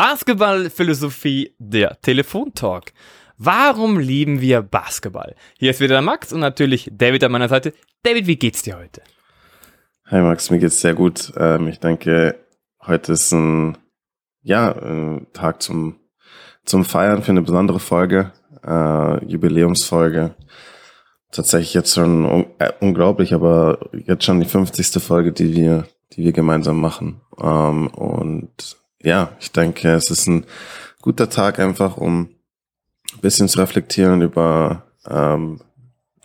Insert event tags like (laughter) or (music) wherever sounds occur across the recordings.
Basketballphilosophie, der Telefontalk. Warum lieben wir Basketball? Hier ist wieder der Max und natürlich David an meiner Seite. David, wie geht's dir heute? Hi Max, mir geht's sehr gut. Ähm, ich denke, heute ist ein ja, ein Tag zum, zum Feiern für eine besondere Folge, äh, Jubiläumsfolge. Tatsächlich jetzt schon äh, unglaublich, aber jetzt schon die 50. Folge, die wir, die wir gemeinsam machen. Ähm, und ja, ich denke, es ist ein guter Tag einfach, um ein bisschen zu reflektieren über ähm,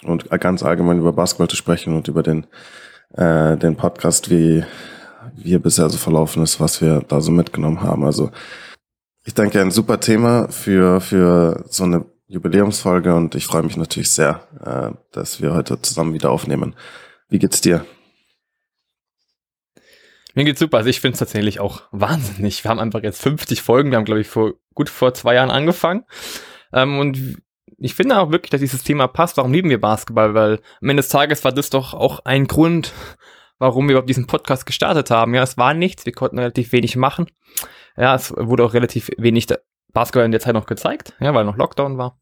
und ganz allgemein über Basketball zu sprechen und über den, äh, den Podcast, wie, wie er bisher so verlaufen ist, was wir da so mitgenommen haben. Also ich denke, ein super Thema für, für so eine Jubiläumsfolge und ich freue mich natürlich sehr, äh, dass wir heute zusammen wieder aufnehmen. Wie geht's dir? Mir geht's super. Also ich finde es tatsächlich auch wahnsinnig. Wir haben einfach jetzt 50 Folgen. Wir haben, glaube ich, vor gut vor zwei Jahren angefangen. Ähm, und ich finde auch wirklich, dass dieses Thema passt. Warum lieben wir Basketball? Weil am Ende des Tages war das doch auch ein Grund, warum wir überhaupt diesen Podcast gestartet haben. Ja, es war nichts. Wir konnten relativ wenig machen. Ja, es wurde auch relativ wenig Basketball in der Zeit noch gezeigt. Ja, weil noch Lockdown war.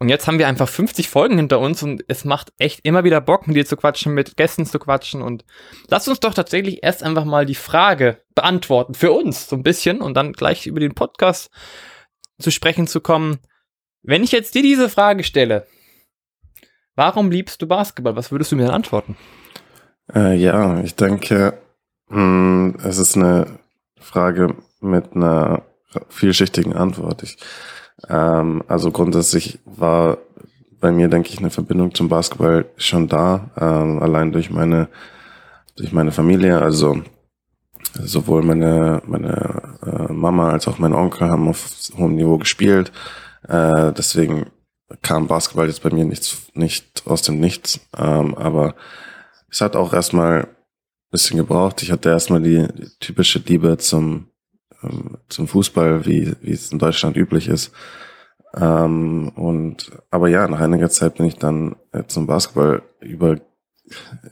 Und jetzt haben wir einfach 50 Folgen hinter uns und es macht echt immer wieder Bock, mit dir zu quatschen, mit Gästen zu quatschen. Und lass uns doch tatsächlich erst einfach mal die Frage beantworten für uns so ein bisschen und dann gleich über den Podcast zu sprechen zu kommen. Wenn ich jetzt dir diese Frage stelle, warum liebst du Basketball? Was würdest du mir dann antworten? Äh, ja, ich denke, mh, hm, es ist eine Frage mit einer vielschichtigen Antwort. Ich ähm, also grundsätzlich war bei mir, denke ich, eine Verbindung zum Basketball schon da, ähm, allein durch meine, durch meine Familie. Also sowohl meine, meine äh, Mama als auch mein Onkel haben auf hohem Niveau gespielt. Äh, deswegen kam Basketball jetzt bei mir nichts, nicht aus dem Nichts. Ähm, aber es hat auch erstmal ein bisschen gebraucht. Ich hatte erstmal die, die typische Liebe zum, zum Fußball, wie, wie es in Deutschland üblich ist. Ähm, und aber ja, nach einiger Zeit bin ich dann äh, zum Basketball über,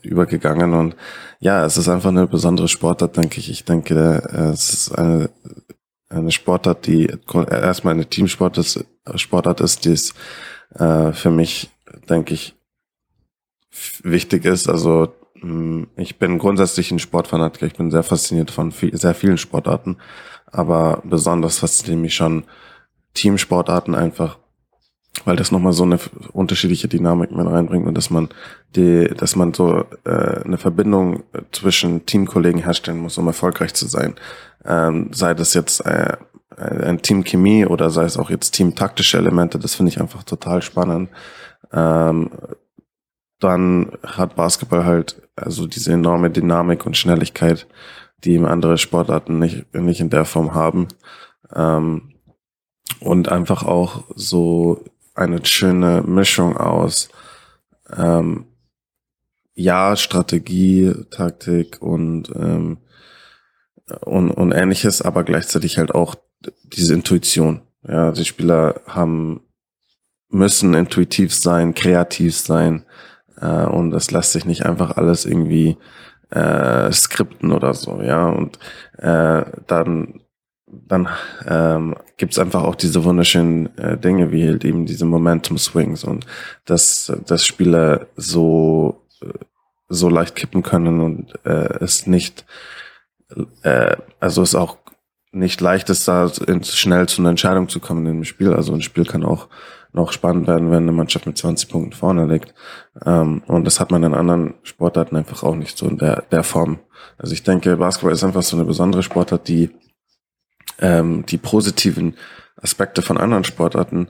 übergegangen und ja, es ist einfach eine besondere Sportart, denke ich. Ich denke, äh, es ist eine, eine Sportart, die erstmal eine Teamsport ist, Sportart ist, die es äh, für mich, denke ich, wichtig ist. Also hm, ich bin grundsätzlich ein Sportfanatiker. Ich bin sehr fasziniert von viel, sehr vielen Sportarten, aber besonders fasziniert mich schon Teamsportarten einfach, weil das nochmal so eine unterschiedliche Dynamik mit reinbringt und dass man die, dass man so äh, eine Verbindung zwischen Teamkollegen herstellen muss, um erfolgreich zu sein. Ähm, sei das jetzt äh, ein Team Chemie oder sei es auch jetzt Team taktische Elemente, das finde ich einfach total spannend. Ähm, dann hat Basketball halt also diese enorme Dynamik und Schnelligkeit, die andere Sportarten nicht, nicht in der Form haben. Ähm, und einfach auch so eine schöne Mischung aus ähm, ja, Strategie, Taktik und, ähm, und, und ähnliches, aber gleichzeitig halt auch diese Intuition. Ja, die Spieler haben, müssen intuitiv sein, kreativ sein, äh, und das lässt sich nicht einfach alles irgendwie äh, skripten oder so, ja, und äh, dann dann ähm, gibt einfach auch diese wunderschönen äh, Dinge wie halt eben diese Momentum Swings und dass, dass Spieler so äh, so leicht kippen können und äh, es nicht äh, also es auch nicht leicht ist, da schnell zu einer Entscheidung zu kommen in dem Spiel. Also ein Spiel kann auch noch spannend werden, wenn eine Mannschaft mit 20 Punkten vorne liegt. Ähm, und das hat man in anderen Sportarten einfach auch nicht so in der, der Form. Also ich denke, Basketball ist einfach so eine besondere Sportart, die ähm, die positiven Aspekte von anderen Sportarten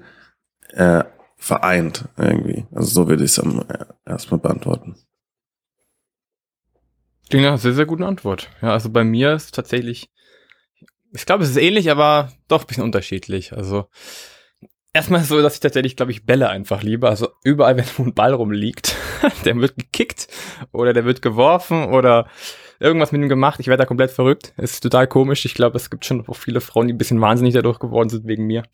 äh, vereint irgendwie. Also so würde ich es äh, erstmal beantworten. Klingt nach einer sehr, sehr guten Antwort. Ja, also bei mir ist tatsächlich, ich glaube, es ist ähnlich, aber doch ein bisschen unterschiedlich. Also erstmal so, dass ich tatsächlich, glaube ich, Bälle einfach liebe. Also überall, wenn (laughs) ein Ball rumliegt, (laughs) der wird gekickt oder der wird geworfen oder irgendwas mit ihm gemacht. Ich werde da komplett verrückt. ist total komisch. Ich glaube, es gibt schon auch viele Frauen, die ein bisschen wahnsinnig dadurch geworden sind wegen mir,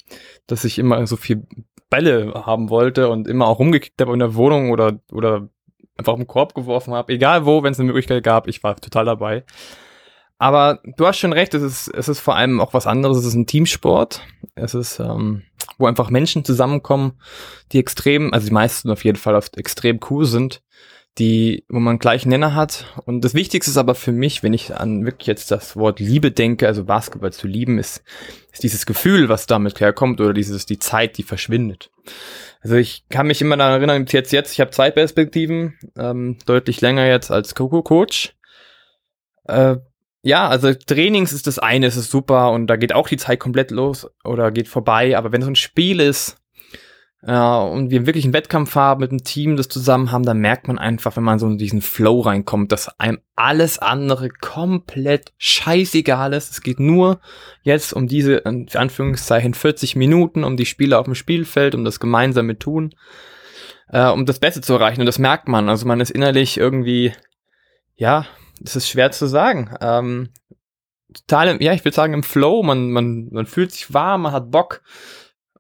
dass ich immer so viel Bälle haben wollte und immer auch rumgekickt habe in der Wohnung oder, oder einfach im Korb geworfen habe. Egal wo, wenn es eine Möglichkeit gab, ich war total dabei. Aber du hast schon recht, es ist, es ist vor allem auch was anderes. Es ist ein Teamsport. Es ist, ähm, wo einfach Menschen zusammenkommen, die extrem, also die meisten auf jeden Fall oft extrem cool sind, die, wo man gleich Nenner hat. Und das Wichtigste ist aber für mich, wenn ich an wirklich jetzt das Wort Liebe denke, also Basketball zu lieben, ist, ist dieses Gefühl, was damit herkommt, oder dieses, die Zeit, die verschwindet. Also ich kann mich immer daran erinnern, jetzt, jetzt, ich habe zwei Perspektiven, ähm, deutlich länger jetzt als Coco-Coach. Äh, ja, also Trainings ist das eine, es ist super und da geht auch die Zeit komplett los oder geht vorbei, aber wenn so ein Spiel ist, ja, und wir wirklich einen Wettkampf haben mit einem Team, das zusammen haben, dann merkt man einfach, wenn man so in diesen Flow reinkommt, dass einem alles andere komplett scheißegal ist. Es geht nur jetzt um diese, in Anführungszeichen, 40 Minuten, um die Spieler auf dem Spielfeld, um das gemeinsame Tun, äh, um das Beste zu erreichen. Und das merkt man. Also man ist innerlich irgendwie, ja, es ist schwer zu sagen. Ähm, total, ja, ich würde sagen, im Flow, man, man, man fühlt sich warm, man hat Bock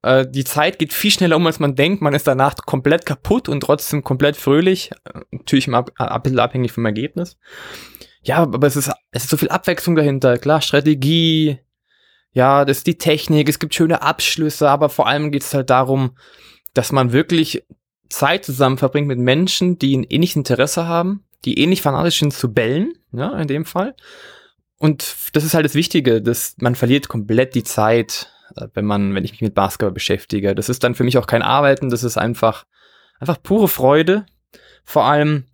äh, die Zeit geht viel schneller um, als man denkt. Man ist danach komplett kaputt und trotzdem komplett fröhlich. Natürlich immer bisschen abhängig vom Ergebnis. Ja, aber es ist, es ist so viel Abwechslung dahinter. Klar, Strategie, ja, das ist die Technik, es gibt schöne Abschlüsse, aber vor allem geht es halt darum, dass man wirklich Zeit zusammen verbringt mit Menschen, die ein ähnliches Interesse haben, die ähnlich fanatisch sind zu bellen, ja, in dem Fall. Und das ist halt das Wichtige, dass man verliert komplett die Zeit äh, wenn man, wenn ich mich mit Basketball beschäftige. Das ist dann für mich auch kein Arbeiten, das ist einfach, einfach pure Freude. Vor allem,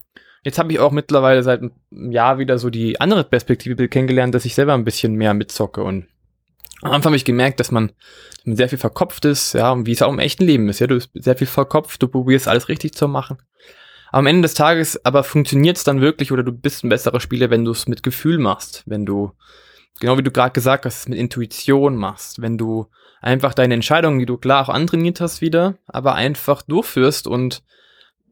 jetzt habe ich auch mittlerweile seit einem Jahr wieder so die andere Perspektive kennengelernt, dass ich selber ein bisschen mehr mitzocke und am Anfang habe ich gemerkt, dass man sehr viel verkopft ist, ja, und wie es auch im echten Leben ist, ja, du bist sehr viel verkopft, du probierst alles richtig zu machen. Am Ende des Tages aber funktioniert es dann wirklich oder du bist ein besserer Spieler, wenn du es mit Gefühl machst, wenn du genau wie du gerade gesagt hast, mit Intuition machst, wenn du einfach deine Entscheidungen, die du klar auch antrainiert hast wieder, aber einfach durchführst und,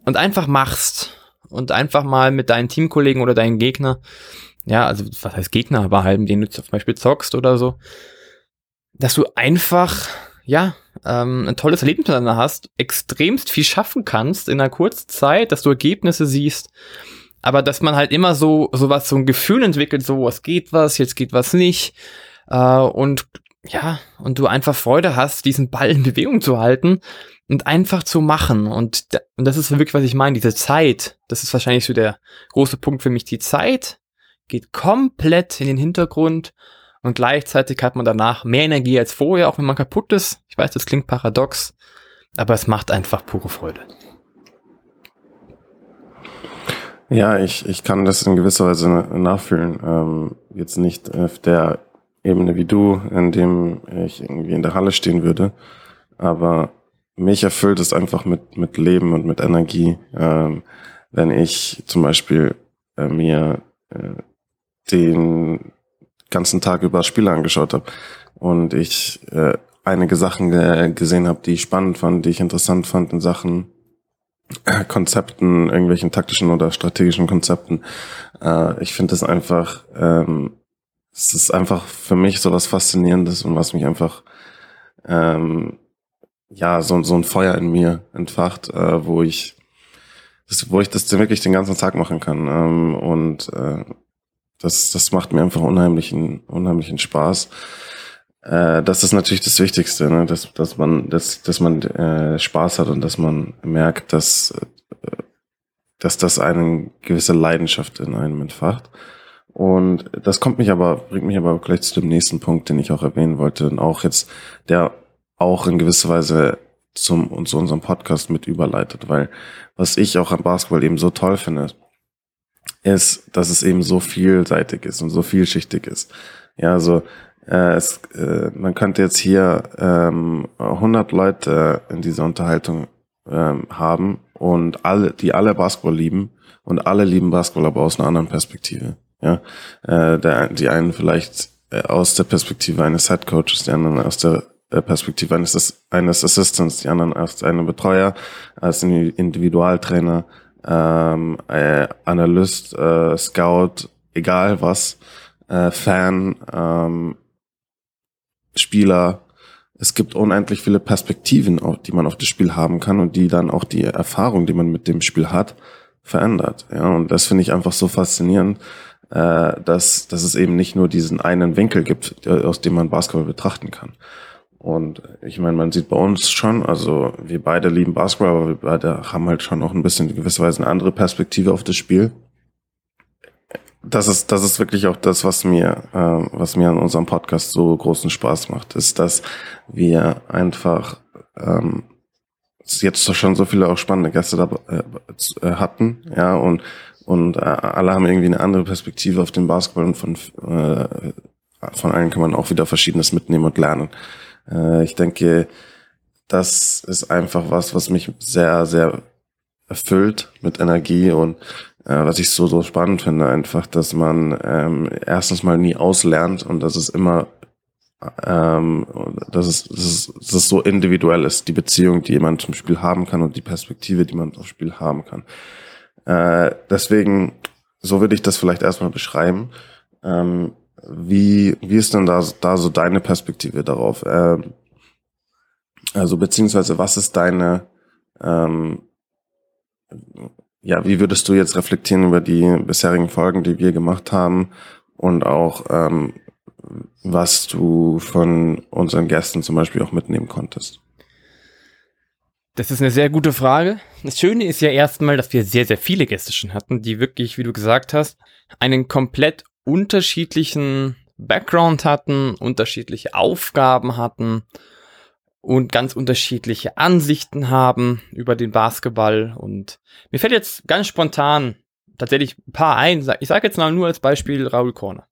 und einfach machst und einfach mal mit deinen Teamkollegen oder deinen Gegner, ja, also was heißt Gegner, aber halt, mit denen du zum Beispiel zockst oder so, dass du einfach, ja, ähm, ein tolles Erlebnis miteinander hast, extremst viel schaffen kannst in einer kurzen Zeit, dass du Ergebnisse siehst, aber dass man halt immer so, so was, so ein Gefühl entwickelt, so, was geht was, jetzt geht was nicht. Äh, und ja, und du einfach Freude hast, diesen Ball in Bewegung zu halten und einfach zu machen. Und, und das ist wirklich, was ich meine, diese Zeit, das ist wahrscheinlich so der große Punkt für mich. Die Zeit geht komplett in den Hintergrund und gleichzeitig hat man danach mehr Energie als vorher, auch wenn man kaputt ist. Ich weiß, das klingt paradox, aber es macht einfach pure Freude. Ja, ich, ich kann das in gewisser Weise nachfühlen. Ähm, jetzt nicht auf der Ebene wie du, in dem ich irgendwie in der Halle stehen würde, aber mich erfüllt es einfach mit, mit Leben und mit Energie, ähm, wenn ich zum Beispiel äh, mir äh, den ganzen Tag über Spiele angeschaut habe und ich äh, einige Sachen gesehen habe, die ich spannend fand, die ich interessant fand in Sachen (clears throat) Konzepten, irgendwelchen taktischen oder strategischen Konzepten. Äh, ich finde es einfach, ähm, es ist einfach für mich so was Faszinierendes und was mich einfach, ähm, ja, so, so ein Feuer in mir entfacht, äh, wo ich, das, wo ich das wirklich den ganzen Tag machen kann. Ähm, und äh, das, das macht mir einfach unheimlichen, unheimlichen Spaß. Äh, das ist natürlich das Wichtigste, ne? dass, dass man, dass, dass man äh, Spaß hat und dass man merkt, dass, äh, dass das eine gewisse Leidenschaft in einem entfacht. Und das kommt mich aber, bringt mich aber gleich zu dem nächsten Punkt, den ich auch erwähnen wollte, und auch jetzt, der auch in gewisser Weise zum zu unserem Podcast mit überleitet, weil was ich auch am Basketball eben so toll finde, ist, dass es eben so vielseitig ist und so vielschichtig ist. Ja, also äh, es, äh, man könnte jetzt hier ähm, 100 Leute in dieser Unterhaltung ähm, haben und alle, die alle Basketball lieben und alle lieben Basketball, aber aus einer anderen Perspektive. Ja, äh, der, die einen vielleicht äh, aus der Perspektive eines Head Coaches, die anderen aus der äh, Perspektive eines, eines Assistants, die anderen als einen Betreuer, als Individualtrainer, ähm, äh, Analyst, äh, Scout, egal was, äh, Fan, ähm, Spieler. Es gibt unendlich viele Perspektiven, die man auf das Spiel haben kann und die dann auch die Erfahrung, die man mit dem Spiel hat, verändert. Ja, und das finde ich einfach so faszinierend, äh, dass, dass es eben nicht nur diesen einen Winkel gibt, aus dem man Basketball betrachten kann. Und ich meine, man sieht bei uns schon, also wir beide lieben Basketball, aber wir beide haben halt schon auch ein bisschen in gewisser Weise eine andere Perspektive auf das Spiel. Das ist, das ist wirklich auch das, was mir, äh, was mir an unserem Podcast so großen Spaß macht, ist, dass wir einfach ähm, jetzt schon so viele auch spannende Gäste da, äh, hatten, ja, und und äh, alle haben irgendwie eine andere Perspektive auf den Basketball und von äh, von allen kann man auch wieder Verschiedenes mitnehmen und lernen. Äh, ich denke, das ist einfach was, was mich sehr, sehr erfüllt mit Energie und äh, was ich so, so spannend finde, einfach, dass man ähm, erstens mal nie auslernt und dass es immer ähm, dass, es, dass, es, dass es so individuell ist, die Beziehung, die jemand zum Spiel haben kann und die Perspektive, die man aufs Spiel haben kann. Äh, deswegen, so würde ich das vielleicht erstmal beschreiben. Ähm, wie, wie ist denn da, da so deine Perspektive darauf? Ähm, also beziehungsweise was ist deine, ähm, ja, wie würdest du jetzt reflektieren über die bisherigen Folgen, die wir gemacht haben und auch ähm, was du von unseren Gästen zum Beispiel auch mitnehmen konntest? Das ist eine sehr gute Frage. Das Schöne ist ja erstmal, dass wir sehr, sehr viele Gäste schon hatten, die wirklich, wie du gesagt hast, einen komplett unterschiedlichen Background hatten, unterschiedliche Aufgaben hatten und ganz unterschiedliche Ansichten haben über den Basketball. Und mir fällt jetzt ganz spontan tatsächlich ein paar ein. Ich sage jetzt mal nur als Beispiel Raul Corner.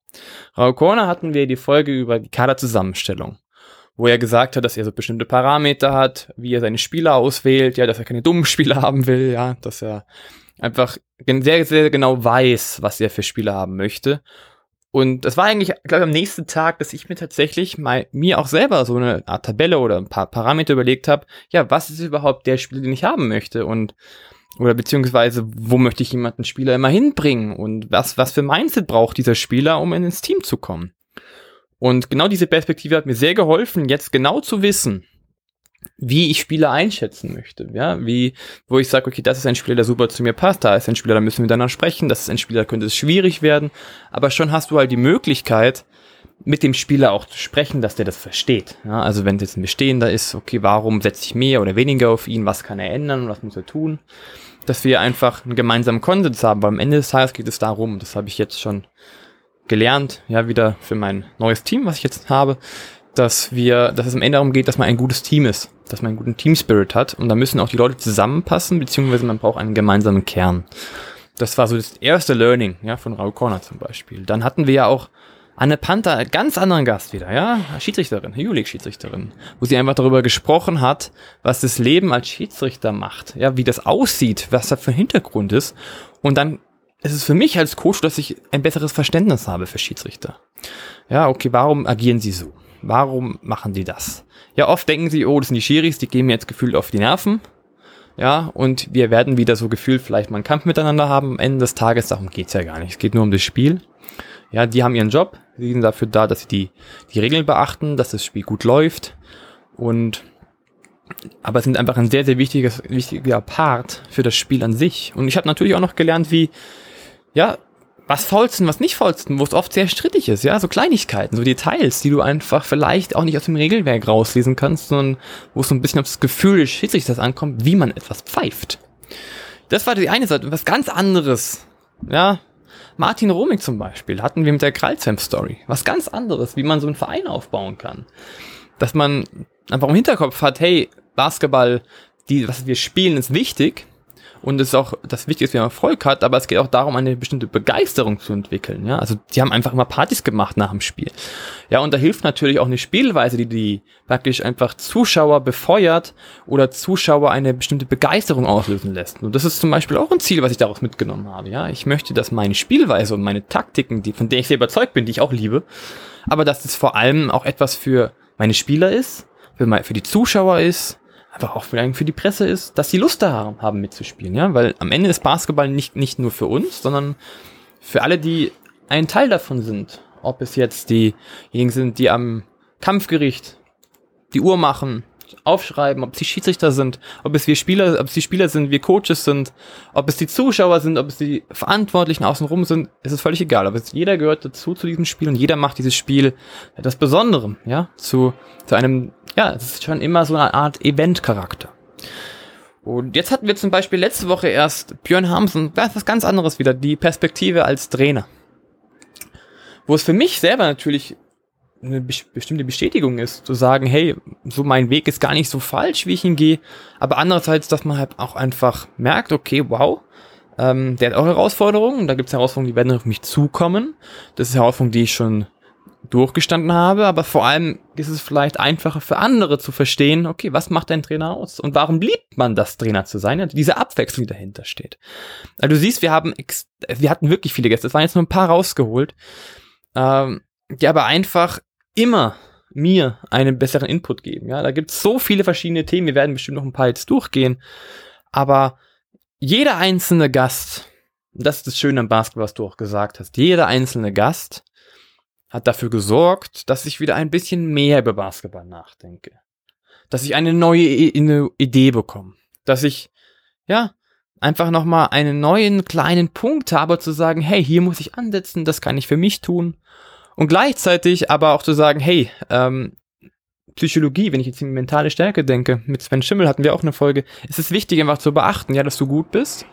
Raul Corner hatten wir die Folge über die Kaderzusammenstellung wo er gesagt hat, dass er so bestimmte Parameter hat, wie er seine Spieler auswählt, ja, dass er keine dummen (laughs) Spieler haben will, ja, dass er einfach sehr, sehr genau weiß, was er für Spieler haben möchte. Und das war eigentlich, glaube ich, am nächsten Tag, dass ich mir tatsächlich mal mir auch selber so eine Art Tabelle oder ein paar Parameter überlegt habe, ja, was ist überhaupt der Spieler, den ich haben möchte und oder beziehungsweise wo möchte ich jemanden Spieler immer hinbringen und was was für Mindset braucht dieser Spieler, um ins Team zu kommen. Und genau diese Perspektive hat mir sehr geholfen, jetzt genau zu wissen, wie ich Spieler einschätzen möchte. Ja, wie, wo ich sage, okay, das ist ein Spieler, der super zu mir passt, da ist ein Spieler, da müssen wir miteinander sprechen, das ist ein Spieler, da könnte es schwierig werden. Aber schon hast du halt die Möglichkeit, mit dem Spieler auch zu sprechen, dass der das versteht. Ja, also wenn es jetzt ein Bestehender ist, okay, warum setze ich mehr oder weniger auf ihn, was kann er ändern, was muss er tun? Dass wir einfach einen gemeinsamen Konsens haben, weil am Ende des Tages geht es darum, das habe ich jetzt schon gelernt, ja, wieder für mein neues Team, was ich jetzt habe, dass wir, dass es am Ende darum geht, dass man ein gutes Team ist, dass man einen guten Team Spirit hat und da müssen auch die Leute zusammenpassen, beziehungsweise man braucht einen gemeinsamen Kern. Das war so das erste Learning, ja, von Raul Corner zum Beispiel. Dann hatten wir ja auch Anne Panther, ganz anderen Gast wieder, ja, Schiedsrichterin, Euroleague-Schiedsrichterin, wo sie einfach darüber gesprochen hat, was das Leben als Schiedsrichter macht, ja, wie das aussieht, was da für ein Hintergrund ist. Und dann es ist für mich als Coach, dass ich ein besseres Verständnis habe für Schiedsrichter. Ja, okay, warum agieren sie so? Warum machen sie das? Ja, oft denken sie, oh, das sind die Schiris, die gehen mir jetzt gefühlt auf die Nerven. Ja, und wir werden wieder so gefühlt vielleicht mal einen Kampf miteinander haben. Am Ende des Tages, darum geht's ja gar nicht. Es geht nur um das Spiel. Ja, die haben ihren Job. Sie sind dafür da, dass sie die, die Regeln beachten, dass das Spiel gut läuft. Und aber sind einfach ein sehr, sehr wichtiges, wichtiger Part für das Spiel an sich. Und ich habe natürlich auch noch gelernt, wie ja, was faulsten, was nicht faulsten, wo es oft sehr strittig ist, ja, so Kleinigkeiten, so Details, die du einfach vielleicht auch nicht aus dem Regelwerk rauslesen kannst, sondern wo es so ein bisschen auf das Gefühl des Schiedsrichters ankommt, wie man etwas pfeift. Das war die eine Seite. Was ganz anderes, ja, Martin Romig zum Beispiel hatten wir mit der Kralzheim-Story. Was ganz anderes, wie man so einen Verein aufbauen kann. Dass man einfach im Hinterkopf hat, hey, Basketball, die, was wir spielen, ist wichtig, und es ist auch das Wichtigste, wie man Erfolg hat, aber es geht auch darum, eine bestimmte Begeisterung zu entwickeln. Ja, also die haben einfach immer Partys gemacht nach dem Spiel. Ja, und da hilft natürlich auch eine Spielweise, die die praktisch einfach Zuschauer befeuert oder Zuschauer eine bestimmte Begeisterung auslösen lässt. Und das ist zum Beispiel auch ein Ziel, was ich daraus mitgenommen habe. Ja, ich möchte, dass meine Spielweise und meine Taktiken, die von der ich sehr überzeugt bin, die ich auch liebe, aber dass es vor allem auch etwas für meine Spieler ist, für, mein, für die Zuschauer ist einfach auch vielleicht für die Presse ist, dass sie Lust da haben mitzuspielen, ja, weil am Ende ist Basketball nicht, nicht nur für uns, sondern für alle, die ein Teil davon sind. Ob es jetzt diejenigen sind, die am Kampfgericht die Uhr machen, aufschreiben, ob es die Schiedsrichter sind, ob es wir Spieler, ob es die Spieler sind, wir Coaches sind, ob es die Zuschauer sind, ob es die Verantwortlichen außenrum sind, es ist völlig egal. Aber es, jeder gehört dazu zu diesem Spiel und jeder macht dieses Spiel etwas Besonderem, ja, zu, zu einem, ja, es ist schon immer so eine Art Event-Charakter. Und jetzt hatten wir zum Beispiel letzte Woche erst Björn Hamsen, das ist was ganz anderes wieder, die Perspektive als Trainer. Wo es für mich selber natürlich eine bestimmte Bestätigung ist, zu sagen, hey, so mein Weg ist gar nicht so falsch, wie ich ihn gehe, aber andererseits, dass man halt auch einfach merkt, okay, wow, ähm, der hat auch Herausforderungen, da gibt es Herausforderungen, die werden auf mich zukommen, das ist Herausforderungen, die ich schon durchgestanden habe, aber vor allem ist es vielleicht einfacher für andere zu verstehen, okay, was macht ein Trainer aus und warum liebt man das Trainer zu sein? diese Abwechslung, die dahinter steht. Also du siehst, wir haben, wir hatten wirklich viele Gäste, es waren jetzt nur ein paar rausgeholt, ähm, die aber einfach immer mir einen besseren Input geben. Ja, da gibt es so viele verschiedene Themen. Wir werden bestimmt noch ein paar jetzt durchgehen. Aber jeder einzelne Gast, das ist das Schöne am Basketball, was du auch gesagt hast, jeder einzelne Gast hat dafür gesorgt, dass ich wieder ein bisschen mehr über Basketball nachdenke. Dass ich eine neue Idee bekomme. Dass ich, ja, einfach nochmal einen neuen kleinen Punkt habe zu sagen, hey, hier muss ich ansetzen, das kann ich für mich tun. Und gleichzeitig aber auch zu sagen, hey, ähm, Psychologie, wenn ich jetzt in mentale Stärke denke, mit Sven Schimmel hatten wir auch eine Folge, ist es wichtig, einfach zu beachten, ja, dass du gut bist,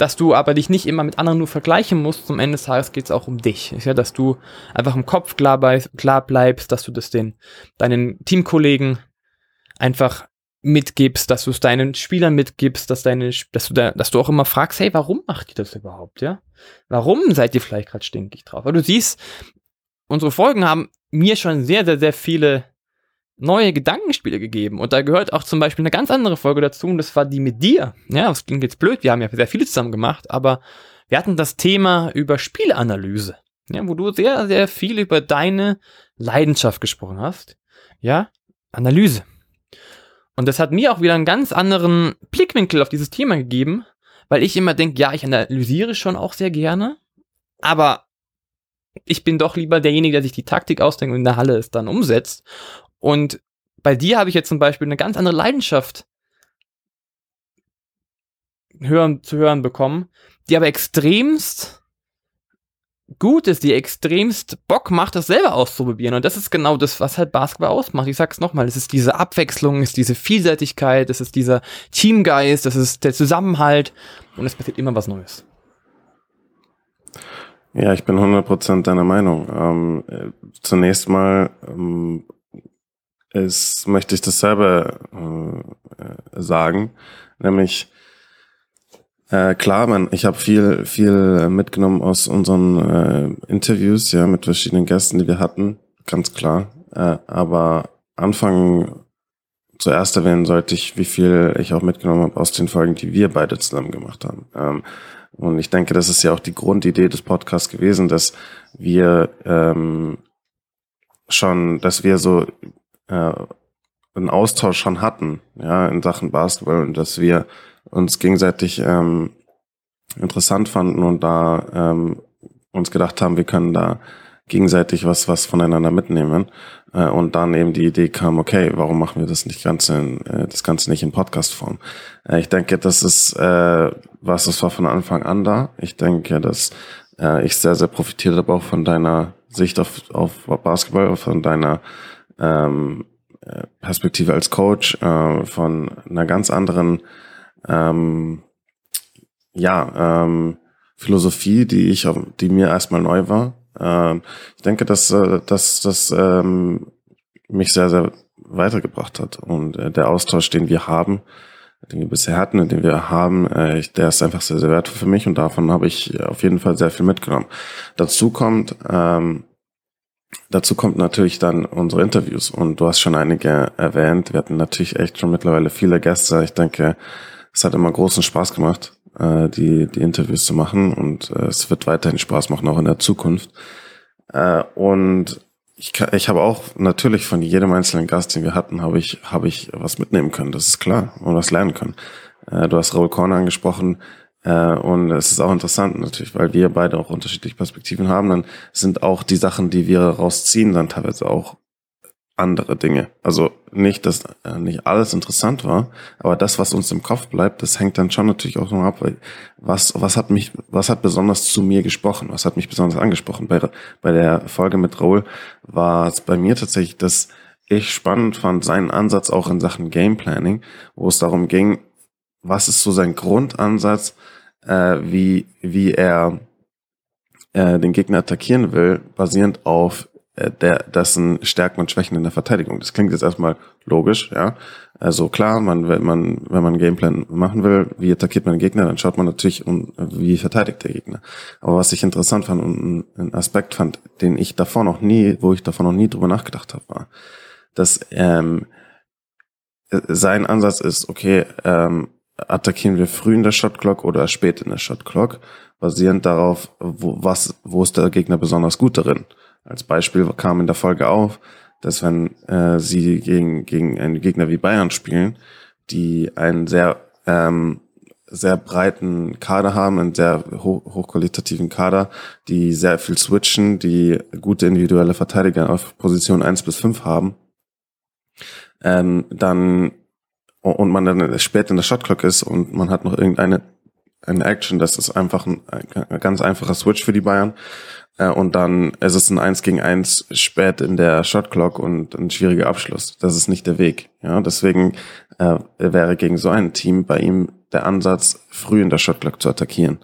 dass du aber dich nicht immer mit anderen nur vergleichen musst. Zum Ende des Tages geht es auch um dich. Ist ja, dass du einfach im Kopf klar, bei, klar bleibst, dass du das den deinen Teamkollegen einfach mitgibst, dass du es deinen Spielern mitgibst, dass deine, dass du da, dass du auch immer fragst, hey, warum macht ihr das überhaupt, ja? Warum seid ihr vielleicht gerade stinkig drauf? Weil du siehst, unsere Folgen haben mir schon sehr, sehr, sehr viele neue Gedankenspiele gegeben. Und da gehört auch zum Beispiel eine ganz andere Folge dazu, und das war die mit dir. Ja, das klingt jetzt blöd, wir haben ja sehr viele zusammen gemacht, aber wir hatten das Thema über Spielanalyse. Ja, wo du sehr, sehr viel über deine Leidenschaft gesprochen hast. Ja, Analyse. Und das hat mir auch wieder einen ganz anderen Blickwinkel auf dieses Thema gegeben, weil ich immer denke, ja, ich analysiere schon auch sehr gerne, aber ich bin doch lieber derjenige, der sich die Taktik ausdenkt und in der Halle es dann umsetzt. Und bei dir habe ich jetzt zum Beispiel eine ganz andere Leidenschaft hören, zu hören bekommen, die aber extremst gut ist, die extremst Bock macht, das selber auszuprobieren. Und das ist genau das, was halt Basketball ausmacht. Ich sag's nochmal, es ist diese Abwechslung, es ist diese Vielseitigkeit, es ist dieser Teamgeist, es ist der Zusammenhalt und es passiert immer was Neues. Ja, ich bin 100% deiner Meinung. Ähm, äh, zunächst mal ähm, ist, möchte ich dasselbe äh, äh, sagen, nämlich äh, klar, man, ich habe viel, viel mitgenommen aus unseren äh, Interviews, ja, mit verschiedenen Gästen, die wir hatten, ganz klar. Äh, aber anfangen zuerst erwähnen sollte ich, wie viel ich auch mitgenommen habe aus den Folgen, die wir beide zusammen gemacht haben. Ähm, und ich denke, das ist ja auch die Grundidee des Podcasts gewesen, dass wir ähm, schon, dass wir so äh, einen Austausch schon hatten, ja, in Sachen Basketball und dass wir uns gegenseitig ähm, interessant fanden und da ähm, uns gedacht haben, wir können da gegenseitig was was voneinander mitnehmen äh, und dann eben die Idee kam, okay, warum machen wir das nicht ganz in, äh, das Ganze nicht in Podcast-Form? Äh, ich denke, das ist äh, was, das war von Anfang an da. Ich denke, dass äh, ich sehr sehr profitiert habe auch von deiner Sicht auf auf Basketball, von deiner ähm, äh, Perspektive als Coach, äh, von einer ganz anderen ähm, ja, ähm, Philosophie, die ich, die mir erstmal neu war. Ähm, ich denke, dass, äh, dass das ähm, mich sehr, sehr weitergebracht hat. Und äh, der Austausch, den wir haben, den wir bisher hatten den wir haben, äh, der ist einfach sehr, sehr wertvoll für mich und davon habe ich auf jeden Fall sehr viel mitgenommen. Dazu kommt, ähm, dazu kommt natürlich dann unsere Interviews und du hast schon einige erwähnt. Wir hatten natürlich echt schon mittlerweile viele Gäste. Ich denke, es hat immer großen Spaß gemacht, äh, die, die Interviews zu machen und äh, es wird weiterhin Spaß machen, auch in der Zukunft. Äh, und ich, ich habe auch natürlich von jedem einzelnen Gast, den wir hatten, habe ich, habe ich was mitnehmen können, das ist klar, und was lernen können. Äh, du hast Raoul Korn angesprochen, äh, und es ist auch interessant natürlich, weil wir beide auch unterschiedliche Perspektiven haben, dann sind auch die Sachen, die wir rausziehen, dann teilweise auch andere Dinge. Also nicht, dass äh, nicht alles interessant war, aber das, was uns im Kopf bleibt, das hängt dann schon natürlich auch noch ab, weil was, was hat mich, was hat besonders zu mir gesprochen, was hat mich besonders angesprochen. Bei, bei der Folge mit Raoul war es bei mir tatsächlich, dass ich spannend fand, seinen Ansatz auch in Sachen Game Planning, wo es darum ging, was ist so sein Grundansatz, äh, wie, wie er äh, den Gegner attackieren will, basierend auf äh, der, dessen Stärken und Schwächen in der Verteidigung. Das klingt jetzt erstmal logisch, ja. Also klar, man, wenn man, wenn man einen Gameplan machen will, wie attackiert man den Gegner, dann schaut man natürlich, um, wie verteidigt der Gegner. Aber was ich interessant fand und einen Aspekt fand, den ich davor noch nie, wo ich davor noch nie drüber nachgedacht habe, war, dass ähm, sein Ansatz ist, okay, ähm, attackieren wir früh in der Shotclock oder spät in der Shotclock, basierend darauf, wo, was, wo ist der Gegner besonders gut darin. Als Beispiel kam in der Folge auf, dass wenn äh, sie gegen, gegen einen Gegner wie Bayern spielen, die einen sehr, ähm, sehr breiten Kader haben, einen sehr hoch, hochqualitativen Kader, die sehr viel switchen, die gute individuelle Verteidiger auf Position 1 bis 5 haben, ähm, dann und man dann spät in der Shotclock ist und man hat noch irgendeine eine Action, das ist einfach ein, ein ganz einfacher Switch für die Bayern. Äh, und dann ist es ein 1 gegen 1 spät in der Shotclock und ein schwieriger Abschluss. Das ist nicht der Weg. Ja, deswegen äh, wäre gegen so ein Team bei ihm der Ansatz, früh in der Shotclock zu attackieren.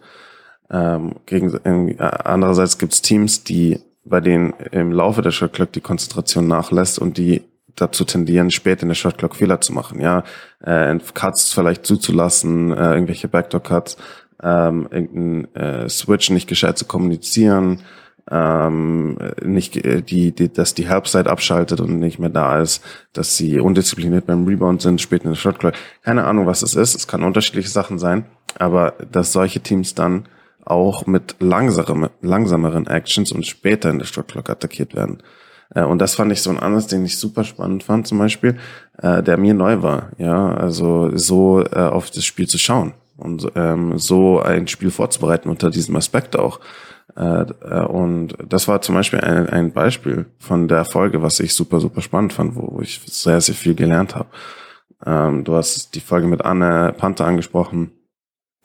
Ähm, gegen, äh, andererseits gibt es Teams, die bei denen im Laufe der Shotclock die Konzentration nachlässt und die dazu tendieren, spät in der Shotclock Fehler zu machen, ja, äh, Cuts vielleicht zuzulassen, äh, irgendwelche Backdoor-Cuts, ähm, irgendeinen äh, Switch nicht gescheit zu kommunizieren, ähm, nicht äh, die, die, dass die Helpside abschaltet und nicht mehr da ist, dass sie undiszipliniert beim Rebound sind, spät in der Shotclock. Keine Ahnung, was es ist. Es kann unterschiedliche Sachen sein, aber dass solche Teams dann auch mit langsameren, langsameren Actions und später in der Shotclock attackiert werden. Äh, und das fand ich so ein anderes, den ich super spannend fand, zum Beispiel, äh, der mir neu war. Ja, also so äh, auf das Spiel zu schauen und ähm, so ein Spiel vorzubereiten unter diesem Aspekt auch. Äh, und das war zum Beispiel ein, ein Beispiel von der Folge, was ich super, super spannend fand, wo ich sehr, sehr viel gelernt habe. Ähm, du hast die Folge mit Anne Panther angesprochen.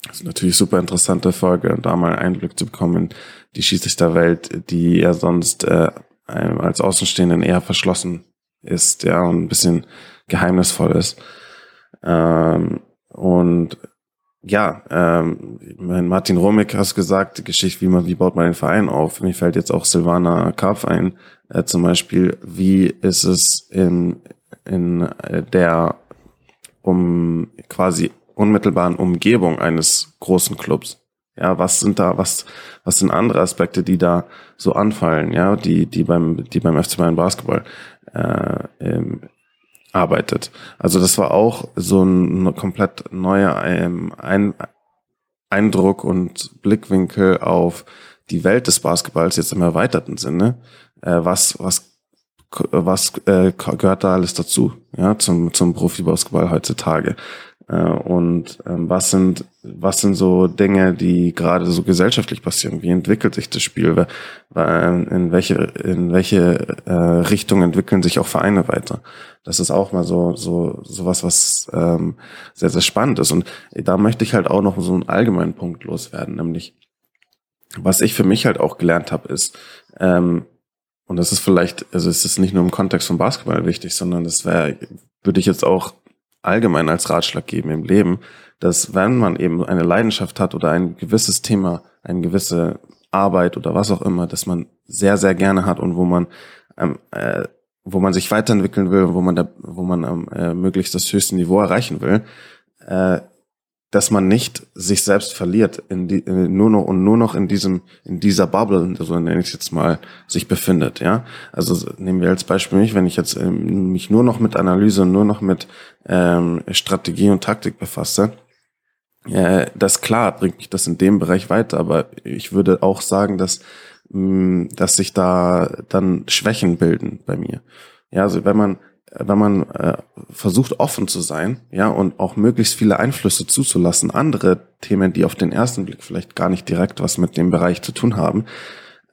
Das ist natürlich super interessante Folge, da mal Einblick zu bekommen in die Schiedsrichterwelt, die ja sonst äh, als Außenstehenden eher verschlossen ist, ja, und ein bisschen geheimnisvoll ist. Ähm, und ja, ähm, Martin Romig hast gesagt, die Geschichte, wie man, wie baut man den Verein auf? Mir fällt jetzt auch Silvana Karpf ein, äh, zum Beispiel, wie ist es in, in äh, der um quasi unmittelbaren Umgebung eines großen Clubs? Ja, was sind da, was, was sind andere Aspekte, die da so anfallen, ja, die, die beim, die beim FC Bayern Basketball äh, ähm, arbeitet. Also das war auch so ein komplett neuer ähm, ein, Eindruck und Blickwinkel auf die Welt des Basketballs jetzt im erweiterten Sinne. Äh, was, was, was äh, gehört da alles dazu, ja, zum, zum Profibasketball heutzutage? Äh, und ähm, was sind was sind so Dinge, die gerade so gesellschaftlich passieren? Wie entwickelt sich das Spiel? In welche in welche äh, Richtung entwickeln sich auch Vereine weiter? Das ist auch mal so so sowas, was ähm, sehr sehr spannend ist. Und da möchte ich halt auch noch so einen allgemeinen Punkt loswerden, nämlich was ich für mich halt auch gelernt habe, ist ähm, und das ist vielleicht, also es ist nicht nur im Kontext von Basketball wichtig, sondern das wäre, würde ich jetzt auch allgemein als Ratschlag geben im Leben, dass wenn man eben eine Leidenschaft hat oder ein gewisses Thema, eine gewisse Arbeit oder was auch immer, dass man sehr, sehr gerne hat und wo man, ähm, äh, wo man sich weiterentwickeln will, wo man da, wo man ähm, äh, möglichst das höchste Niveau erreichen will, äh, dass man nicht sich selbst verliert in die, nur noch und nur noch in diesem in dieser Bubble, so nenne ich es jetzt mal, sich befindet. Ja, also nehmen wir als Beispiel mich, wenn ich jetzt ähm, mich nur noch mit Analyse nur noch mit ähm, Strategie und Taktik befasse, äh, das klar bringt mich das in dem Bereich weiter, aber ich würde auch sagen, dass mh, dass sich da dann Schwächen bilden bei mir. Ja, also wenn man wenn man äh, versucht offen zu sein, ja, und auch möglichst viele Einflüsse zuzulassen, andere Themen, die auf den ersten Blick vielleicht gar nicht direkt was mit dem Bereich zu tun haben,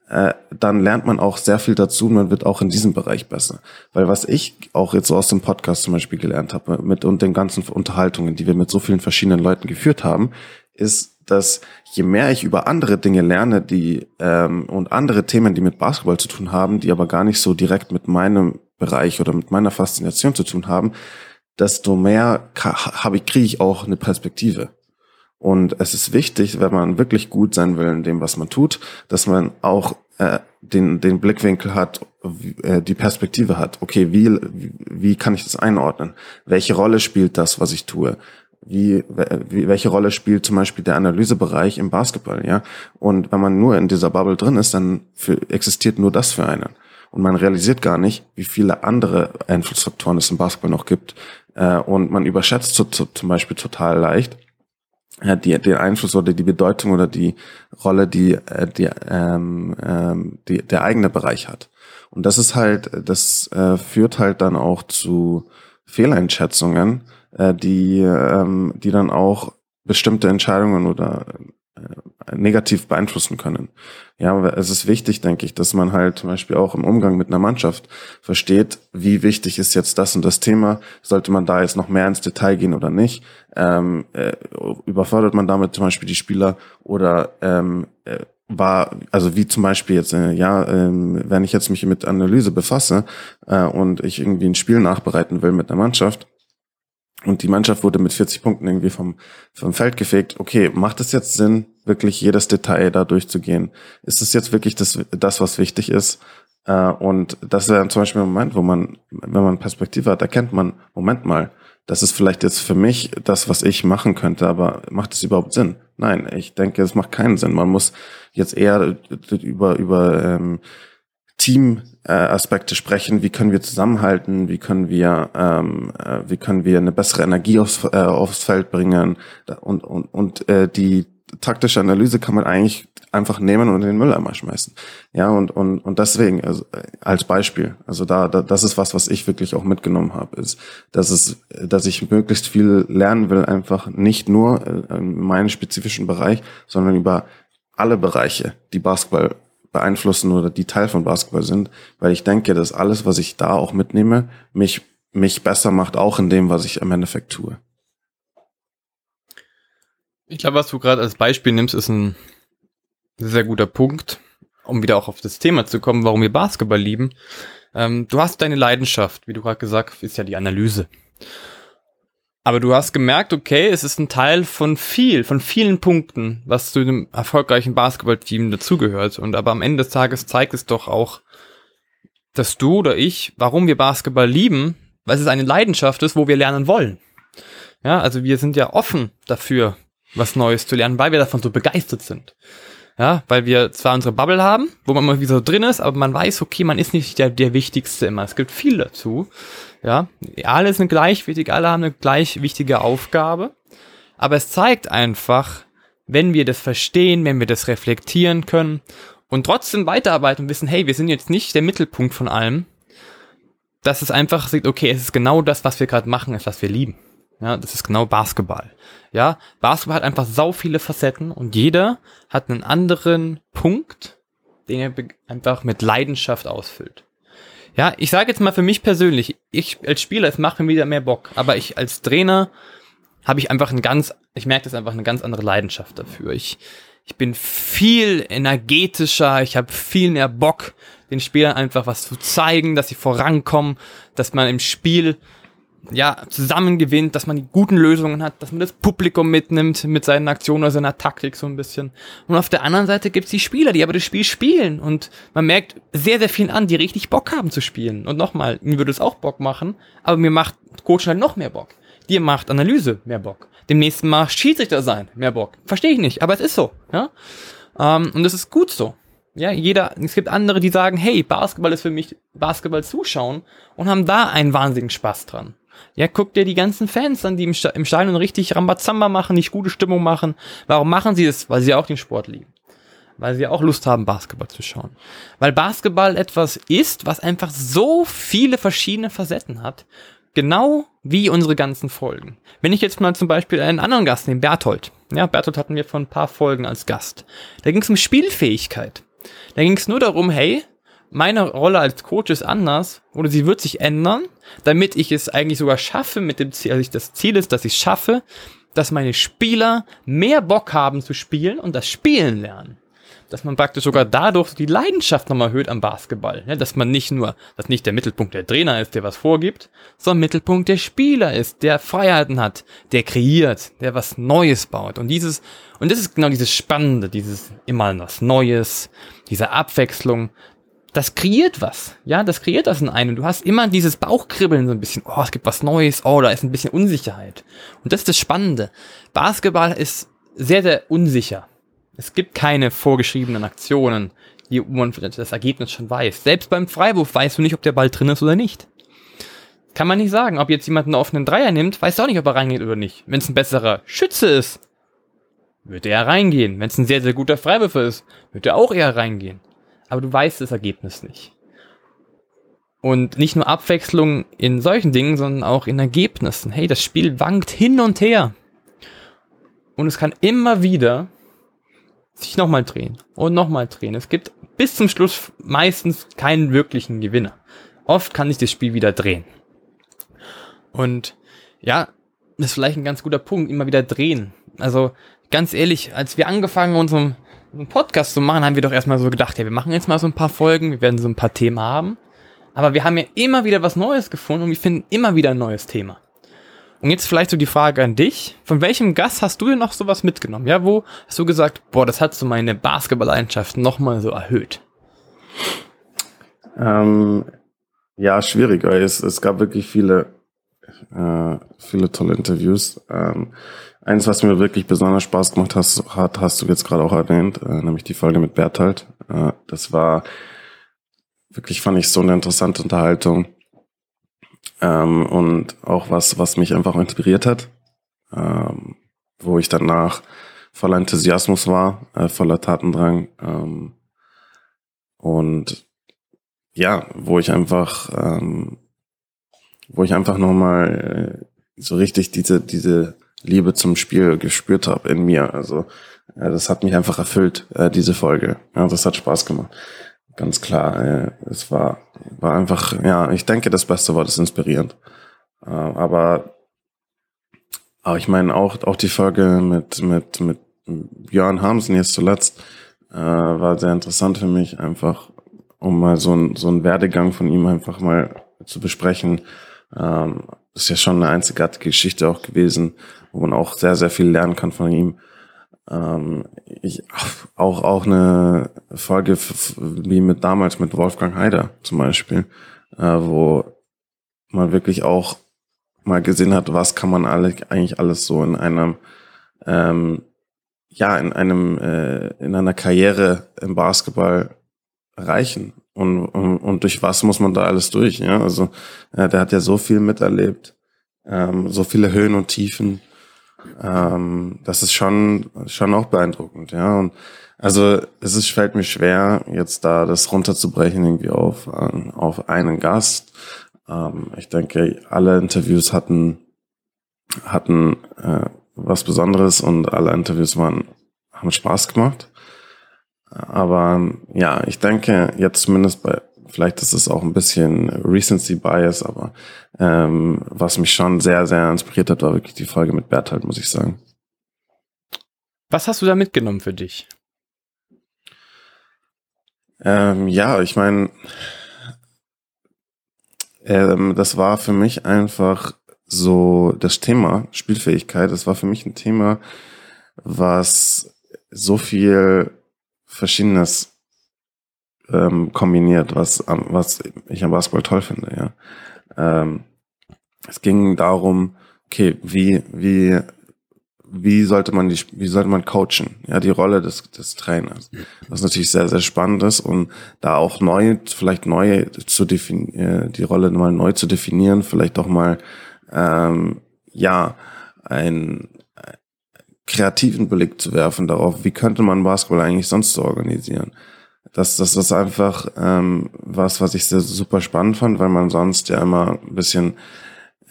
äh, dann lernt man auch sehr viel dazu und man wird auch in diesem Bereich besser. Weil was ich auch jetzt so aus dem Podcast zum Beispiel gelernt habe, mit und den ganzen Unterhaltungen, die wir mit so vielen verschiedenen Leuten geführt haben, ist, dass je mehr ich über andere Dinge lerne, die ähm, und andere Themen, die mit Basketball zu tun haben, die aber gar nicht so direkt mit meinem Bereich oder mit meiner Faszination zu tun haben, desto mehr habe ich, kriege ich auch eine Perspektive. Und es ist wichtig, wenn man wirklich gut sein will in dem, was man tut, dass man auch äh, den, den Blickwinkel hat, äh, die Perspektive hat. Okay, wie, wie kann ich das einordnen? Welche Rolle spielt das, was ich tue? Wie, wie, welche Rolle spielt zum Beispiel der Analysebereich im Basketball, ja? Und wenn man nur in dieser Bubble drin ist, dann für, existiert nur das für einen. Und man realisiert gar nicht, wie viele andere Einflussfaktoren es im Basketball noch gibt. Äh, und man überschätzt zum Beispiel total leicht, ja, die, den Einfluss oder die Bedeutung oder die Rolle, die, äh, die, ähm, ähm, die der eigene Bereich hat. Und das ist halt, das äh, führt halt dann auch zu Fehleinschätzungen, äh, die, ähm, die dann auch bestimmte Entscheidungen oder äh, negativ beeinflussen können. Ja, aber es ist wichtig, denke ich, dass man halt zum Beispiel auch im Umgang mit einer Mannschaft versteht, wie wichtig ist jetzt das und das Thema. Sollte man da jetzt noch mehr ins Detail gehen oder nicht? Ähm, äh, überfordert man damit zum Beispiel die Spieler oder ähm, äh, war, also wie zum Beispiel jetzt, äh, ja, ähm, wenn ich jetzt mich mit Analyse befasse äh, und ich irgendwie ein Spiel nachbereiten will mit einer Mannschaft, und die Mannschaft wurde mit 40 Punkten irgendwie vom, vom Feld gefegt. Okay, macht es jetzt Sinn, wirklich jedes Detail da durchzugehen? Ist es jetzt wirklich das, das was wichtig ist? Äh, und das wäre zum Beispiel ein Moment, wo man, wenn man Perspektive hat, erkennt man, Moment mal, das ist vielleicht jetzt für mich das, was ich machen könnte, aber macht es überhaupt Sinn? Nein, ich denke, es macht keinen Sinn. Man muss jetzt eher über, über ähm, Team-Aspekte sprechen. Wie können wir zusammenhalten? Wie können wir, ähm, äh, wie können wir eine bessere Energie aufs, äh, aufs Feld bringen? Und, und, und äh, die taktische Analyse kann man eigentlich einfach nehmen und in den Mülleimer schmeißen. Ja, und, und, und deswegen, also, äh, als Beispiel, also da, da, das ist was, was ich wirklich auch mitgenommen habe, ist, dass es, dass ich möglichst viel lernen will, einfach nicht nur äh, in meinem spezifischen Bereich, sondern über alle Bereiche, die Basketball beeinflussen oder die Teil von Basketball sind, weil ich denke, dass alles, was ich da auch mitnehme, mich, mich besser macht, auch in dem, was ich im Endeffekt tue. Ich glaube, was du gerade als Beispiel nimmst, ist ein sehr guter Punkt, um wieder auch auf das Thema zu kommen, warum wir Basketball lieben. Ähm, du hast deine Leidenschaft, wie du gerade gesagt hast, ist ja die Analyse. Aber du hast gemerkt, okay, es ist ein Teil von viel, von vielen Punkten, was zu einem erfolgreichen Basketballteam dazugehört. Und aber am Ende des Tages zeigt es doch auch, dass du oder ich, warum wir Basketball lieben, weil es eine Leidenschaft ist, wo wir lernen wollen. Ja, also wir sind ja offen dafür, was Neues zu lernen, weil wir davon so begeistert sind. Ja, weil wir zwar unsere Bubble haben, wo man immer wieder so drin ist, aber man weiß, okay, man ist nicht der, der Wichtigste immer. Es gibt viel dazu. Ja, alle sind gleich wichtig, alle haben eine gleich wichtige Aufgabe. Aber es zeigt einfach, wenn wir das verstehen, wenn wir das reflektieren können und trotzdem weiterarbeiten und wissen, hey, wir sind jetzt nicht der Mittelpunkt von allem, dass es einfach sieht, okay, es ist genau das, was wir gerade machen, ist, was wir lieben. Ja, das ist genau Basketball. Ja, Basketball hat einfach sau viele Facetten und jeder hat einen anderen Punkt, den er einfach mit Leidenschaft ausfüllt. Ja, ich sage jetzt mal für mich persönlich, ich als Spieler, es macht mir wieder mehr Bock, aber ich als Trainer habe ich einfach ein ganz, ich merke das einfach eine ganz andere Leidenschaft dafür. Ich, ich bin viel energetischer, ich habe viel mehr Bock, den Spielern einfach was zu zeigen, dass sie vorankommen, dass man im Spiel ja, zusammengewinnt, dass man die guten Lösungen hat, dass man das Publikum mitnimmt mit seinen Aktionen oder seiner Taktik so ein bisschen. Und auf der anderen Seite gibt's die Spieler, die aber das Spiel spielen und man merkt sehr, sehr viel an, die richtig Bock haben zu spielen. Und nochmal, mir würde es auch Bock machen, aber mir macht Coach halt noch mehr Bock. Dir macht Analyse mehr Bock. Dem nächsten Mal Schiedsrichter sein mehr Bock. Verstehe ich nicht, aber es ist so, ja. Ähm, und es ist gut so. Ja, jeder, es gibt andere, die sagen, hey, Basketball ist für mich Basketball zuschauen und haben da einen wahnsinnigen Spaß dran. Ja, guck dir die ganzen Fans an, die im, Sta im Stadion richtig Rambazamba machen, nicht gute Stimmung machen. Warum machen sie das? Weil sie auch den Sport lieben. Weil sie auch Lust haben, Basketball zu schauen. Weil Basketball etwas ist, was einfach so viele verschiedene Facetten hat. Genau wie unsere ganzen Folgen. Wenn ich jetzt mal zum Beispiel einen anderen Gast nehme, Berthold. Ja, Berthold hatten wir vor ein paar Folgen als Gast. Da ging es um Spielfähigkeit. Da ging es nur darum, hey, meine Rolle als Coach ist anders oder sie wird sich ändern, damit ich es eigentlich sogar schaffe mit dem Ziel, also das Ziel ist, dass ich es schaffe, dass meine Spieler mehr Bock haben zu spielen und das Spielen lernen. Dass man praktisch sogar dadurch die Leidenschaft nochmal erhöht am Basketball. Ja, dass man nicht nur, dass nicht der Mittelpunkt der Trainer ist, der was vorgibt, sondern Mittelpunkt der Spieler ist, der Freiheiten hat, der kreiert, der was Neues baut. Und dieses, und das ist genau dieses Spannende, dieses immer was Neues, diese Abwechslung, das kreiert was. Ja, das kreiert das in einem. Du hast immer dieses Bauchkribbeln so ein bisschen. Oh, es gibt was Neues. Oh, da ist ein bisschen Unsicherheit. Und das ist das Spannende. Basketball ist sehr, sehr unsicher. Es gibt keine vorgeschriebenen Aktionen, die man das Ergebnis schon weiß. Selbst beim Freiwurf weißt du nicht, ob der Ball drin ist oder nicht. Kann man nicht sagen. Ob jetzt jemand einen offenen Dreier nimmt, weißt du auch nicht, ob er reingeht oder nicht. Wenn es ein besserer Schütze ist, wird er reingehen. Wenn es ein sehr, sehr guter Freiwürfer ist, wird er auch eher reingehen aber du weißt das Ergebnis nicht. Und nicht nur Abwechslung in solchen Dingen, sondern auch in Ergebnissen. Hey, das Spiel wankt hin und her. Und es kann immer wieder sich nochmal drehen und nochmal drehen. Es gibt bis zum Schluss meistens keinen wirklichen Gewinner. Oft kann sich das Spiel wieder drehen. Und ja, das ist vielleicht ein ganz guter Punkt, immer wieder drehen. Also ganz ehrlich, als wir angefangen unserem einen Podcast zu machen, haben wir doch erstmal so gedacht, ja, wir machen jetzt mal so ein paar Folgen, wir werden so ein paar Themen haben. Aber wir haben ja immer wieder was Neues gefunden und wir finden immer wieder ein neues Thema. Und jetzt vielleicht so die Frage an dich. Von welchem Gast hast du denn noch sowas mitgenommen? Ja, wo hast du gesagt, boah, das hat so meine Basketball-Leidenschaft nochmal so erhöht? Ähm, ja, schwieriger. Es, es gab wirklich viele, äh, viele tolle Interviews. Ähm, Eins, was mir wirklich besonders Spaß gemacht hast, hat, hast du jetzt gerade auch erwähnt, äh, nämlich die Folge mit Berthold. Äh, das war wirklich, fand ich so eine interessante Unterhaltung. Ähm, und auch was, was mich einfach inspiriert hat, ähm, wo ich danach voller Enthusiasmus war, äh, voller Tatendrang. Ähm, und ja, wo ich einfach, ähm, wo ich einfach nochmal äh, so richtig diese, diese Liebe zum Spiel gespürt habe in mir. Also ja, das hat mich einfach erfüllt, äh, diese Folge. Ja, das hat Spaß gemacht. Ganz klar. Äh, es war, war einfach, ja, ich denke, das beste Wort ist inspirierend. Äh, aber, aber ich meine auch, auch die Folge mit, mit, mit Björn Hamsen jetzt zuletzt äh, war sehr interessant für mich, einfach um mal so ein, so ein Werdegang von ihm einfach mal zu besprechen. Ähm, ist ja schon eine einzigartige Geschichte auch gewesen, wo man auch sehr, sehr viel lernen kann von ihm. Ähm, ich, auch, auch eine Folge wie mit damals mit Wolfgang Haider zum Beispiel, äh, wo man wirklich auch mal gesehen hat, was kann man alle, eigentlich alles so in einem, ähm, ja, in einem, äh, in einer Karriere im Basketball erreichen und, und, und durch was muss man da alles durch, ja, also äh, der hat ja so viel miterlebt, ähm, so viele Höhen und Tiefen, ähm, das ist schon, schon auch beeindruckend, ja. Und also es ist, fällt mir schwer, jetzt da das runterzubrechen irgendwie auf, äh, auf einen Gast. Ähm, ich denke, alle Interviews hatten, hatten äh, was Besonderes und alle Interviews waren, haben Spaß gemacht. Aber ja, ich denke, jetzt zumindest bei vielleicht ist es auch ein bisschen Recency Bias, aber ähm, was mich schon sehr, sehr inspiriert hat, war wirklich die Folge mit Berthold, muss ich sagen. Was hast du da mitgenommen für dich? Ähm, ja, ich meine, ähm, das war für mich einfach so das Thema Spielfähigkeit. Das war für mich ein Thema, was so viel Verschiedenes ähm, kombiniert, was, was ich am Basketball toll finde, ja. Ähm, es ging darum, okay, wie, wie, wie sollte man die, wie sollte man coachen? Ja, die Rolle des, des Trainers. Was natürlich sehr, sehr spannend ist und da auch neu, vielleicht neu zu definieren, äh, die Rolle mal neu zu definieren, vielleicht doch mal, ähm, ja, ein, kreativen Blick zu werfen darauf, wie könnte man Basketball eigentlich sonst so organisieren das, das ist einfach ähm, was, was ich sehr, super spannend fand, weil man sonst ja immer ein bisschen,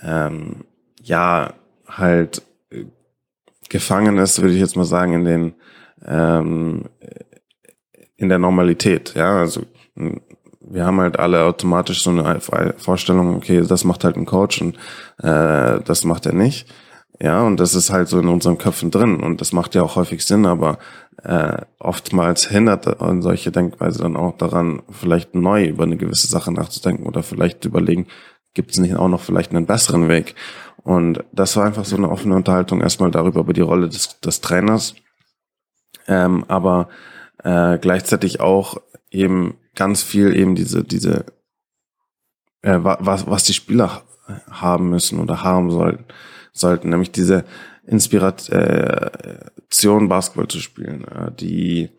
ähm, ja, halt äh, gefangen ist, würde ich jetzt mal sagen, in den, ähm, in der Normalität. Ja, also wir haben halt alle automatisch so eine Vorstellung, okay, das macht halt ein Coach und äh, das macht er nicht. Ja, und das ist halt so in unseren Köpfen drin und das macht ja auch häufig Sinn, aber äh, oftmals hindert solche Denkweise dann auch daran, vielleicht neu über eine gewisse Sache nachzudenken oder vielleicht überlegen, gibt es nicht auch noch vielleicht einen besseren Weg? Und das war einfach so eine offene Unterhaltung erstmal darüber, über die Rolle des, des Trainers, ähm, aber äh, gleichzeitig auch eben ganz viel eben diese, diese, äh, was, was die Spieler haben müssen oder haben sollten, sollten, nämlich diese Inspiration, Basketball zu spielen, äh, die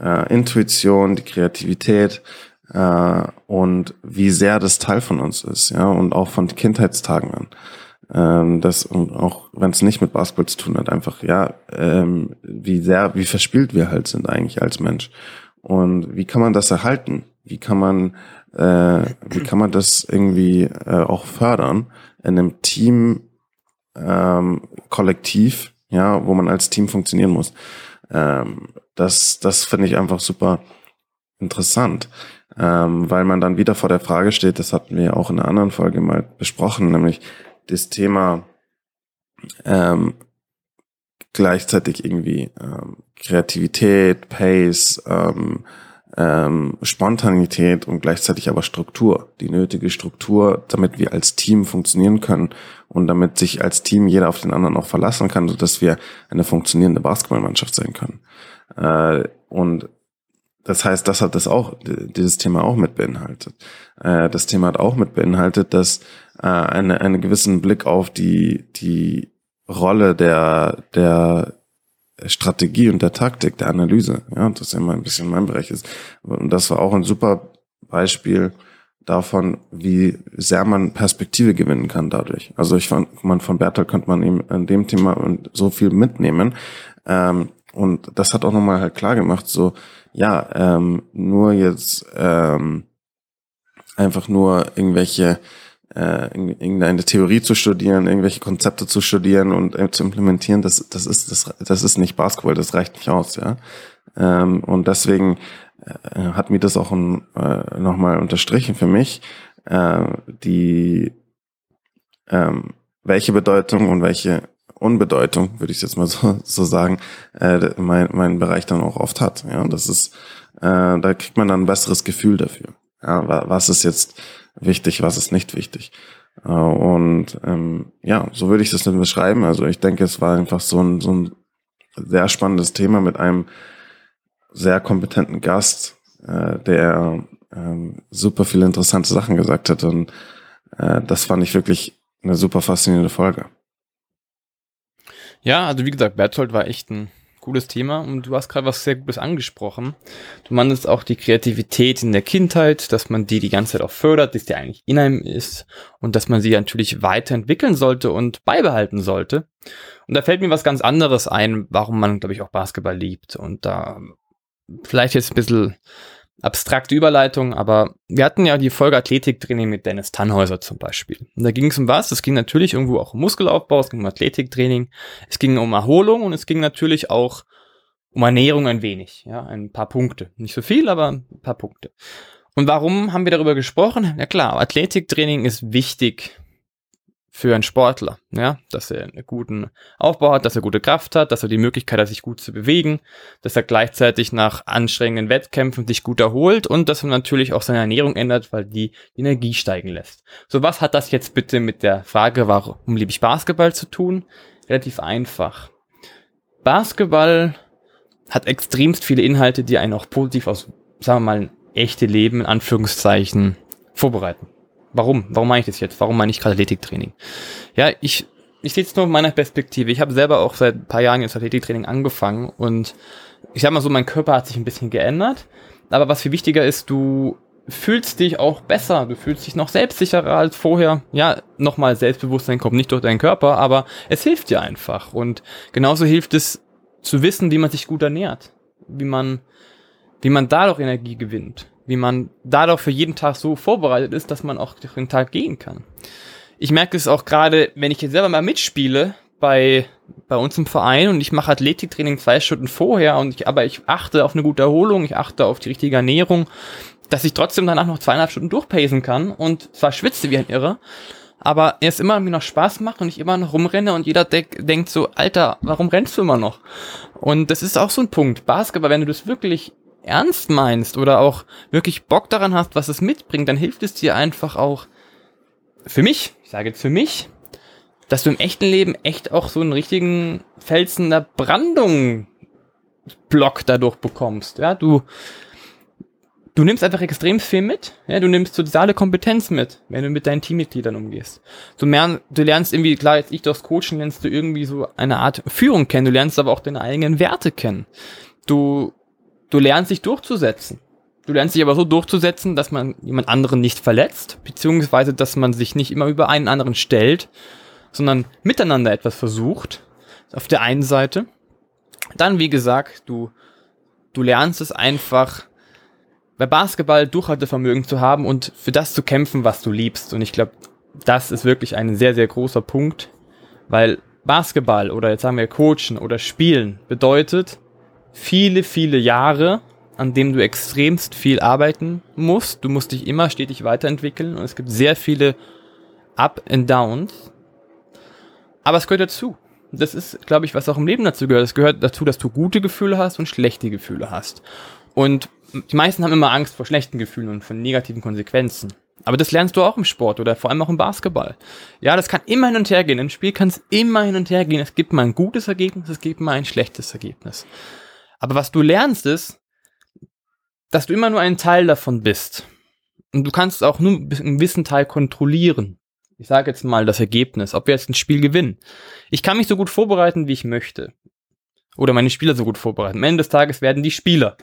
äh, Intuition, die Kreativität äh, und wie sehr das Teil von uns ist, ja, und auch von Kindheitstagen an. Ähm, das und auch wenn es nicht mit Basketball zu tun hat, einfach ja, ähm, wie sehr, wie verspielt wir halt sind eigentlich als Mensch und wie kann man das erhalten? Wie kann man, äh, wie kann man das irgendwie äh, auch fördern in einem Team, ähm, Kollektiv, ja, wo man als Team funktionieren muss? Ähm, das, das finde ich einfach super interessant, ähm, weil man dann wieder vor der Frage steht. Das hatten wir auch in einer anderen Folge mal besprochen, nämlich das Thema ähm, gleichzeitig irgendwie ähm, Kreativität, Pace, ähm, ähm, Spontanität und gleichzeitig aber Struktur, die nötige Struktur, damit wir als Team funktionieren können und damit sich als Team jeder auf den anderen auch verlassen kann, so dass wir eine funktionierende Basketballmannschaft sein können. Äh, und das heißt, das hat das auch, dieses Thema auch mit beinhaltet. Äh, das Thema hat auch mit beinhaltet, dass äh, eine, einen gewissen Blick auf die, die Rolle der, der Strategie und der Taktik, der Analyse, ja, das immer ein bisschen mein Bereich ist. Und das war auch ein super Beispiel davon, wie sehr man Perspektive gewinnen kann dadurch. Also ich fand, man von Bertolt könnte man ihm an dem Thema so viel mitnehmen. Ähm, und das hat auch nochmal halt klar gemacht, so, ja, ähm, nur jetzt ähm, einfach nur irgendwelche äh, irgendeine Theorie zu studieren, irgendwelche Konzepte zu studieren und äh, zu implementieren, das, das ist das, das ist nicht Basketball, das reicht nicht aus, ja. Ähm, und deswegen äh, hat mir das auch äh, nochmal unterstrichen für mich, äh, die ähm, welche Bedeutung und welche Unbedeutung, würde ich jetzt mal (laughs) so, so sagen, äh, mein, mein Bereich dann auch oft hat. Ja, und das ist, äh, da kriegt man dann ein besseres Gefühl dafür. Ja, was ist jetzt wichtig, was ist nicht wichtig. Äh, und ähm, ja, so würde ich das dann beschreiben. Also ich denke, es war einfach so ein, so ein sehr spannendes Thema mit einem sehr kompetenten Gast, äh, der ähm, super viele interessante Sachen gesagt hat. Und äh, das fand ich wirklich eine super faszinierende Folge. Ja, also wie gesagt, Berthold war echt ein cooles Thema und du hast gerade was sehr Gutes angesprochen. Du meintest auch die Kreativität in der Kindheit, dass man die die ganze Zeit auch fördert, dass die eigentlich in einem ist und dass man sie natürlich weiterentwickeln sollte und beibehalten sollte. Und da fällt mir was ganz anderes ein, warum man, glaube ich, auch Basketball liebt. Und da vielleicht jetzt ein bisschen abstrakte Überleitung, aber wir hatten ja die Folge Athletiktraining mit Dennis Tannhäuser zum Beispiel. Und da ging es um was? Es ging natürlich irgendwo auch um Muskelaufbau, es ging um Athletiktraining, es ging um Erholung und es ging natürlich auch um Ernährung ein wenig, ja, ein paar Punkte. Nicht so viel, aber ein paar Punkte. Und warum haben wir darüber gesprochen? Ja klar, Athletiktraining ist wichtig für einen Sportler, ja, dass er einen guten Aufbau hat, dass er gute Kraft hat, dass er die Möglichkeit hat, sich gut zu bewegen, dass er gleichzeitig nach anstrengenden Wettkämpfen sich gut erholt und dass er natürlich auch seine Ernährung ändert, weil die, Energie steigen lässt. So, was hat das jetzt bitte mit der Frage, warum liebe ich Basketball zu tun? Relativ einfach. Basketball hat extremst viele Inhalte, die einen auch positiv aus, sagen wir mal, echte Leben in Anführungszeichen vorbereiten. Warum? Warum meine ich das jetzt? Warum meine ich gerade Athletiktraining? Ja, ich, ich sehe es nur in meiner Perspektive. Ich habe selber auch seit ein paar Jahren jetzt Athletiktraining angefangen und ich sag mal so, mein Körper hat sich ein bisschen geändert. Aber was viel wichtiger ist, du fühlst dich auch besser, du fühlst dich noch selbstsicherer als vorher. Ja, nochmal Selbstbewusstsein kommt nicht durch deinen Körper, aber es hilft dir einfach. Und genauso hilft es zu wissen, wie man sich gut ernährt, wie man, wie man dadurch Energie gewinnt wie man dadurch für jeden Tag so vorbereitet ist, dass man auch durch den Tag gehen kann. Ich merke es auch gerade, wenn ich jetzt selber mal mitspiele, bei, bei uns im Verein und ich mache Athletiktraining zwei Stunden vorher und ich, aber ich achte auf eine gute Erholung, ich achte auf die richtige Ernährung, dass ich trotzdem danach noch zweieinhalb Stunden durchpacen kann und zwar schwitze wie ein Irrer, aber es immer mir noch Spaß macht und ich immer noch rumrenne und jeder de denkt so, Alter, warum rennst du immer noch? Und das ist auch so ein Punkt. Basketball, wenn du das wirklich ernst meinst oder auch wirklich Bock daran hast, was es mitbringt, dann hilft es dir einfach auch für mich, ich sage jetzt für mich, dass du im echten Leben echt auch so einen richtigen Felsen der Brandung Block dadurch bekommst. Ja, du, du nimmst einfach extrem viel mit. Ja, du nimmst soziale Kompetenz mit, wenn du mit deinen Teammitgliedern umgehst. Du, mehr, du lernst irgendwie, klar, jetzt ich durchs Coaching lernst du irgendwie so eine Art Führung kennen. Du lernst aber auch deine eigenen Werte kennen. Du, du lernst dich durchzusetzen. Du lernst dich aber so durchzusetzen, dass man jemand anderen nicht verletzt, beziehungsweise, dass man sich nicht immer über einen anderen stellt, sondern miteinander etwas versucht. Auf der einen Seite. Dann, wie gesagt, du, du lernst es einfach, bei Basketball Durchhaltevermögen zu haben und für das zu kämpfen, was du liebst. Und ich glaube, das ist wirklich ein sehr, sehr großer Punkt, weil Basketball oder jetzt sagen wir Coachen oder Spielen bedeutet viele, viele Jahre, an dem du extremst viel arbeiten musst. Du musst dich immer stetig weiterentwickeln und es gibt sehr viele Up and Downs. Aber es gehört dazu. Das ist, glaube ich, was auch im Leben dazu gehört. Es gehört dazu, dass du gute Gefühle hast und schlechte Gefühle hast. Und die meisten haben immer Angst vor schlechten Gefühlen und vor negativen Konsequenzen. Aber das lernst du auch im Sport oder vor allem auch im Basketball. Ja, das kann immer hin und her gehen. Im Spiel kann es immer hin und her gehen. Es gibt mal ein gutes Ergebnis, es gibt mal ein schlechtes Ergebnis. Aber was du lernst ist, dass du immer nur ein Teil davon bist. Und du kannst auch nur einen gewissen Teil kontrollieren. Ich sage jetzt mal das Ergebnis, ob wir jetzt ein Spiel gewinnen. Ich kann mich so gut vorbereiten, wie ich möchte. Oder meine Spieler so gut vorbereiten. Am Ende des Tages werden die Spieler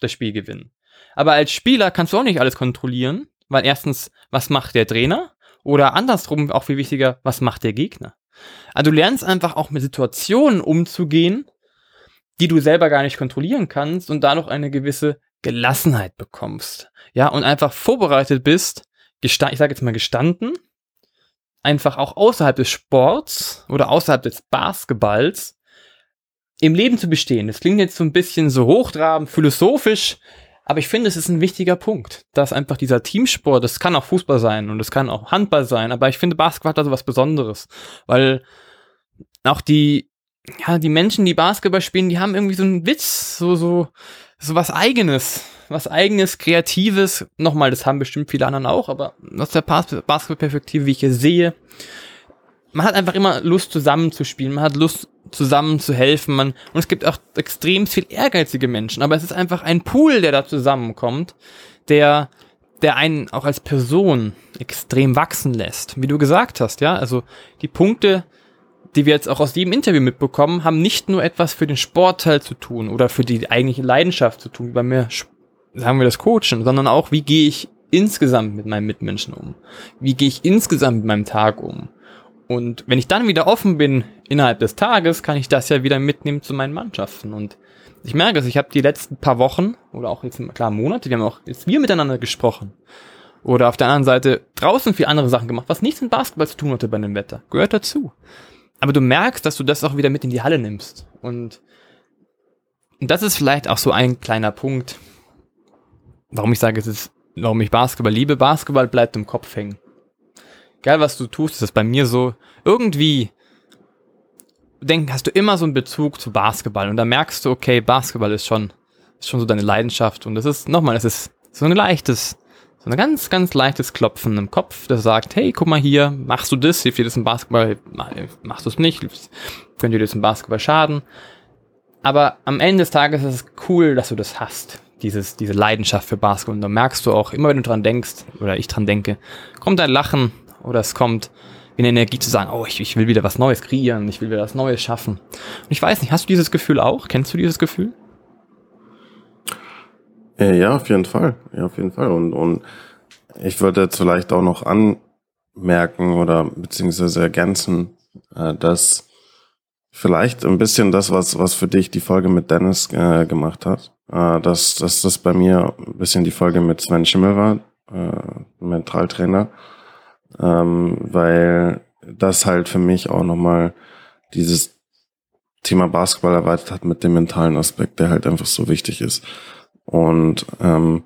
das Spiel gewinnen. Aber als Spieler kannst du auch nicht alles kontrollieren, weil erstens, was macht der Trainer? Oder andersrum, auch viel wichtiger, was macht der Gegner? Also du lernst einfach auch mit Situationen umzugehen, die du selber gar nicht kontrollieren kannst und dadurch eine gewisse Gelassenheit bekommst. Ja, und einfach vorbereitet bist, ich sage jetzt mal gestanden, einfach auch außerhalb des Sports oder außerhalb des Basketballs im Leben zu bestehen. Das klingt jetzt so ein bisschen so hochtrabend, philosophisch, aber ich finde, es ist ein wichtiger Punkt, dass einfach dieser Teamsport, das kann auch Fußball sein und es kann auch Handball sein, aber ich finde, Basketball hat da so was Besonderes, weil auch die, ja, die Menschen, die Basketball spielen, die haben irgendwie so einen Witz, so, so, so was eigenes, was eigenes, kreatives. Nochmal, das haben bestimmt viele anderen auch, aber aus der Basketballperspektive, wie ich hier sehe, man hat einfach immer Lust zusammen zu spielen, man hat Lust zusammen zu helfen, man, und es gibt auch extrem viel ehrgeizige Menschen, aber es ist einfach ein Pool, der da zusammenkommt, der, der einen auch als Person extrem wachsen lässt. Wie du gesagt hast, ja, also die Punkte, die wir jetzt auch aus jedem Interview mitbekommen, haben nicht nur etwas für den Sportteil zu tun oder für die eigentliche Leidenschaft zu tun, wie bei mir sagen wir das Coachen, sondern auch, wie gehe ich insgesamt mit meinen Mitmenschen um? Wie gehe ich insgesamt mit meinem Tag um? Und wenn ich dann wieder offen bin innerhalb des Tages, kann ich das ja wieder mitnehmen zu meinen Mannschaften. Und ich merke es, ich habe die letzten paar Wochen oder auch jetzt klar Monate, wir haben auch jetzt wir miteinander gesprochen. Oder auf der anderen Seite draußen viel andere Sachen gemacht, was nichts mit Basketball zu tun hatte bei dem Wetter. Gehört dazu. Aber du merkst, dass du das auch wieder mit in die Halle nimmst. Und das ist vielleicht auch so ein kleiner Punkt, warum ich sage, es ist, warum ich Basketball liebe. Basketball bleibt im Kopf hängen. Geil, was du tust, ist das bei mir so. Irgendwie denken, hast du immer so einen Bezug zu Basketball und da merkst du, okay, Basketball ist schon, ist schon so deine Leidenschaft und das ist, nochmal, es ist so ein leichtes, so ein ganz, ganz leichtes Klopfen im Kopf, das sagt, hey, guck mal hier, machst du das, hilft dir das im Basketball, machst du es nicht, könnte dir das im Basketball schaden. Aber am Ende des Tages ist es cool, dass du das hast dieses, diese Leidenschaft für Basketball. Und da merkst du auch, immer wenn du dran denkst, oder ich dran denke, kommt ein Lachen oder es kommt eine Energie zu sagen, oh, ich, ich will wieder was Neues kreieren, ich will wieder was Neues schaffen. Und ich weiß nicht, hast du dieses Gefühl auch? Kennst du dieses Gefühl? Äh, ja, auf jeden Fall. Ja, auf jeden Fall. Und, und ich würde jetzt vielleicht auch noch anmerken oder beziehungsweise ergänzen, äh, dass vielleicht ein bisschen das, was, was für dich die Folge mit Dennis äh, gemacht hat, äh, dass, dass das bei mir ein bisschen die Folge mit Sven Schimmel war, äh, Mentaltrainer, ähm, weil das halt für mich auch nochmal dieses Thema Basketball erweitert hat mit dem mentalen Aspekt, der halt einfach so wichtig ist. Und ähm,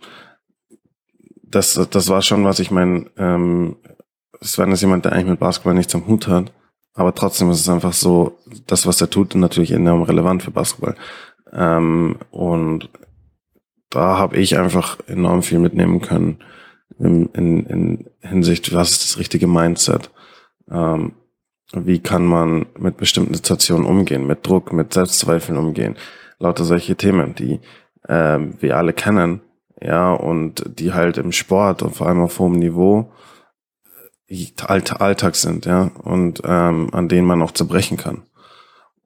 das, das war schon was, ich meine, ähm, Sven ist jemand, der eigentlich mit Basketball nichts am Hut hat, aber trotzdem ist es einfach so, das, was er tut, natürlich enorm relevant für Basketball. Ähm, und da habe ich einfach enorm viel mitnehmen können in, in, in Hinsicht, was ist das richtige Mindset? Ähm, wie kann man mit bestimmten Situationen umgehen, mit Druck, mit Selbstzweifeln umgehen? Lauter solche Themen, die äh, wir alle kennen, ja, und die halt im Sport und vor allem auf hohem Niveau äh, Alltag sind, ja, und ähm, an denen man auch zerbrechen kann.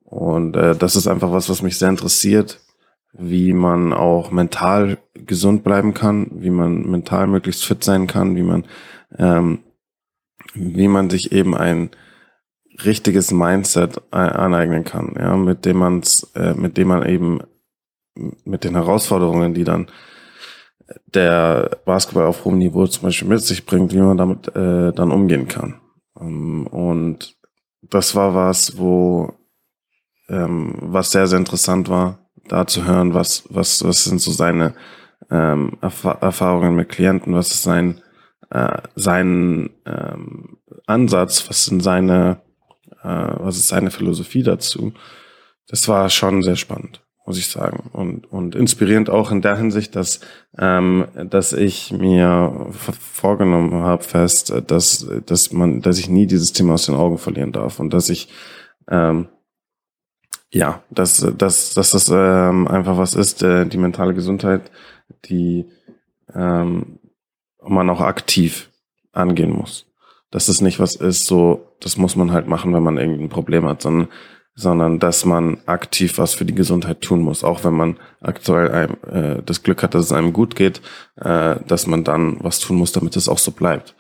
Und äh, das ist einfach was, was mich sehr interessiert, wie man auch mental gesund bleiben kann, wie man mental möglichst fit sein kann, wie man, ähm, wie man sich eben ein richtiges Mindset aneignen kann, ja, mit dem man's, äh, mit dem man eben mit den Herausforderungen, die dann der Basketball auf hohem Niveau zum Beispiel mit sich bringt, wie man damit äh, dann umgehen kann. Ähm, und das war was, wo ähm, was sehr, sehr interessant war, da zu hören, was, was, was sind so seine ähm, Erf Erfahrungen mit Klienten, was ist sein, äh, sein ähm, Ansatz, was sind seine, äh, was ist seine Philosophie dazu. Das war schon sehr spannend muss ich sagen. Und, und inspirierend auch in der Hinsicht, dass, ähm, dass ich mir vorgenommen habe fest, dass, dass man, dass ich nie dieses Thema aus den Augen verlieren darf und dass ich ähm, ja, dass, dass, dass das ähm, einfach was ist, äh, die mentale Gesundheit, die ähm, man auch aktiv angehen muss. Dass es nicht was ist, so, das muss man halt machen, wenn man irgendein Problem hat, sondern sondern dass man aktiv was für die Gesundheit tun muss, auch wenn man aktuell einem, äh, das Glück hat, dass es einem gut geht, äh, dass man dann was tun muss, damit es auch so bleibt.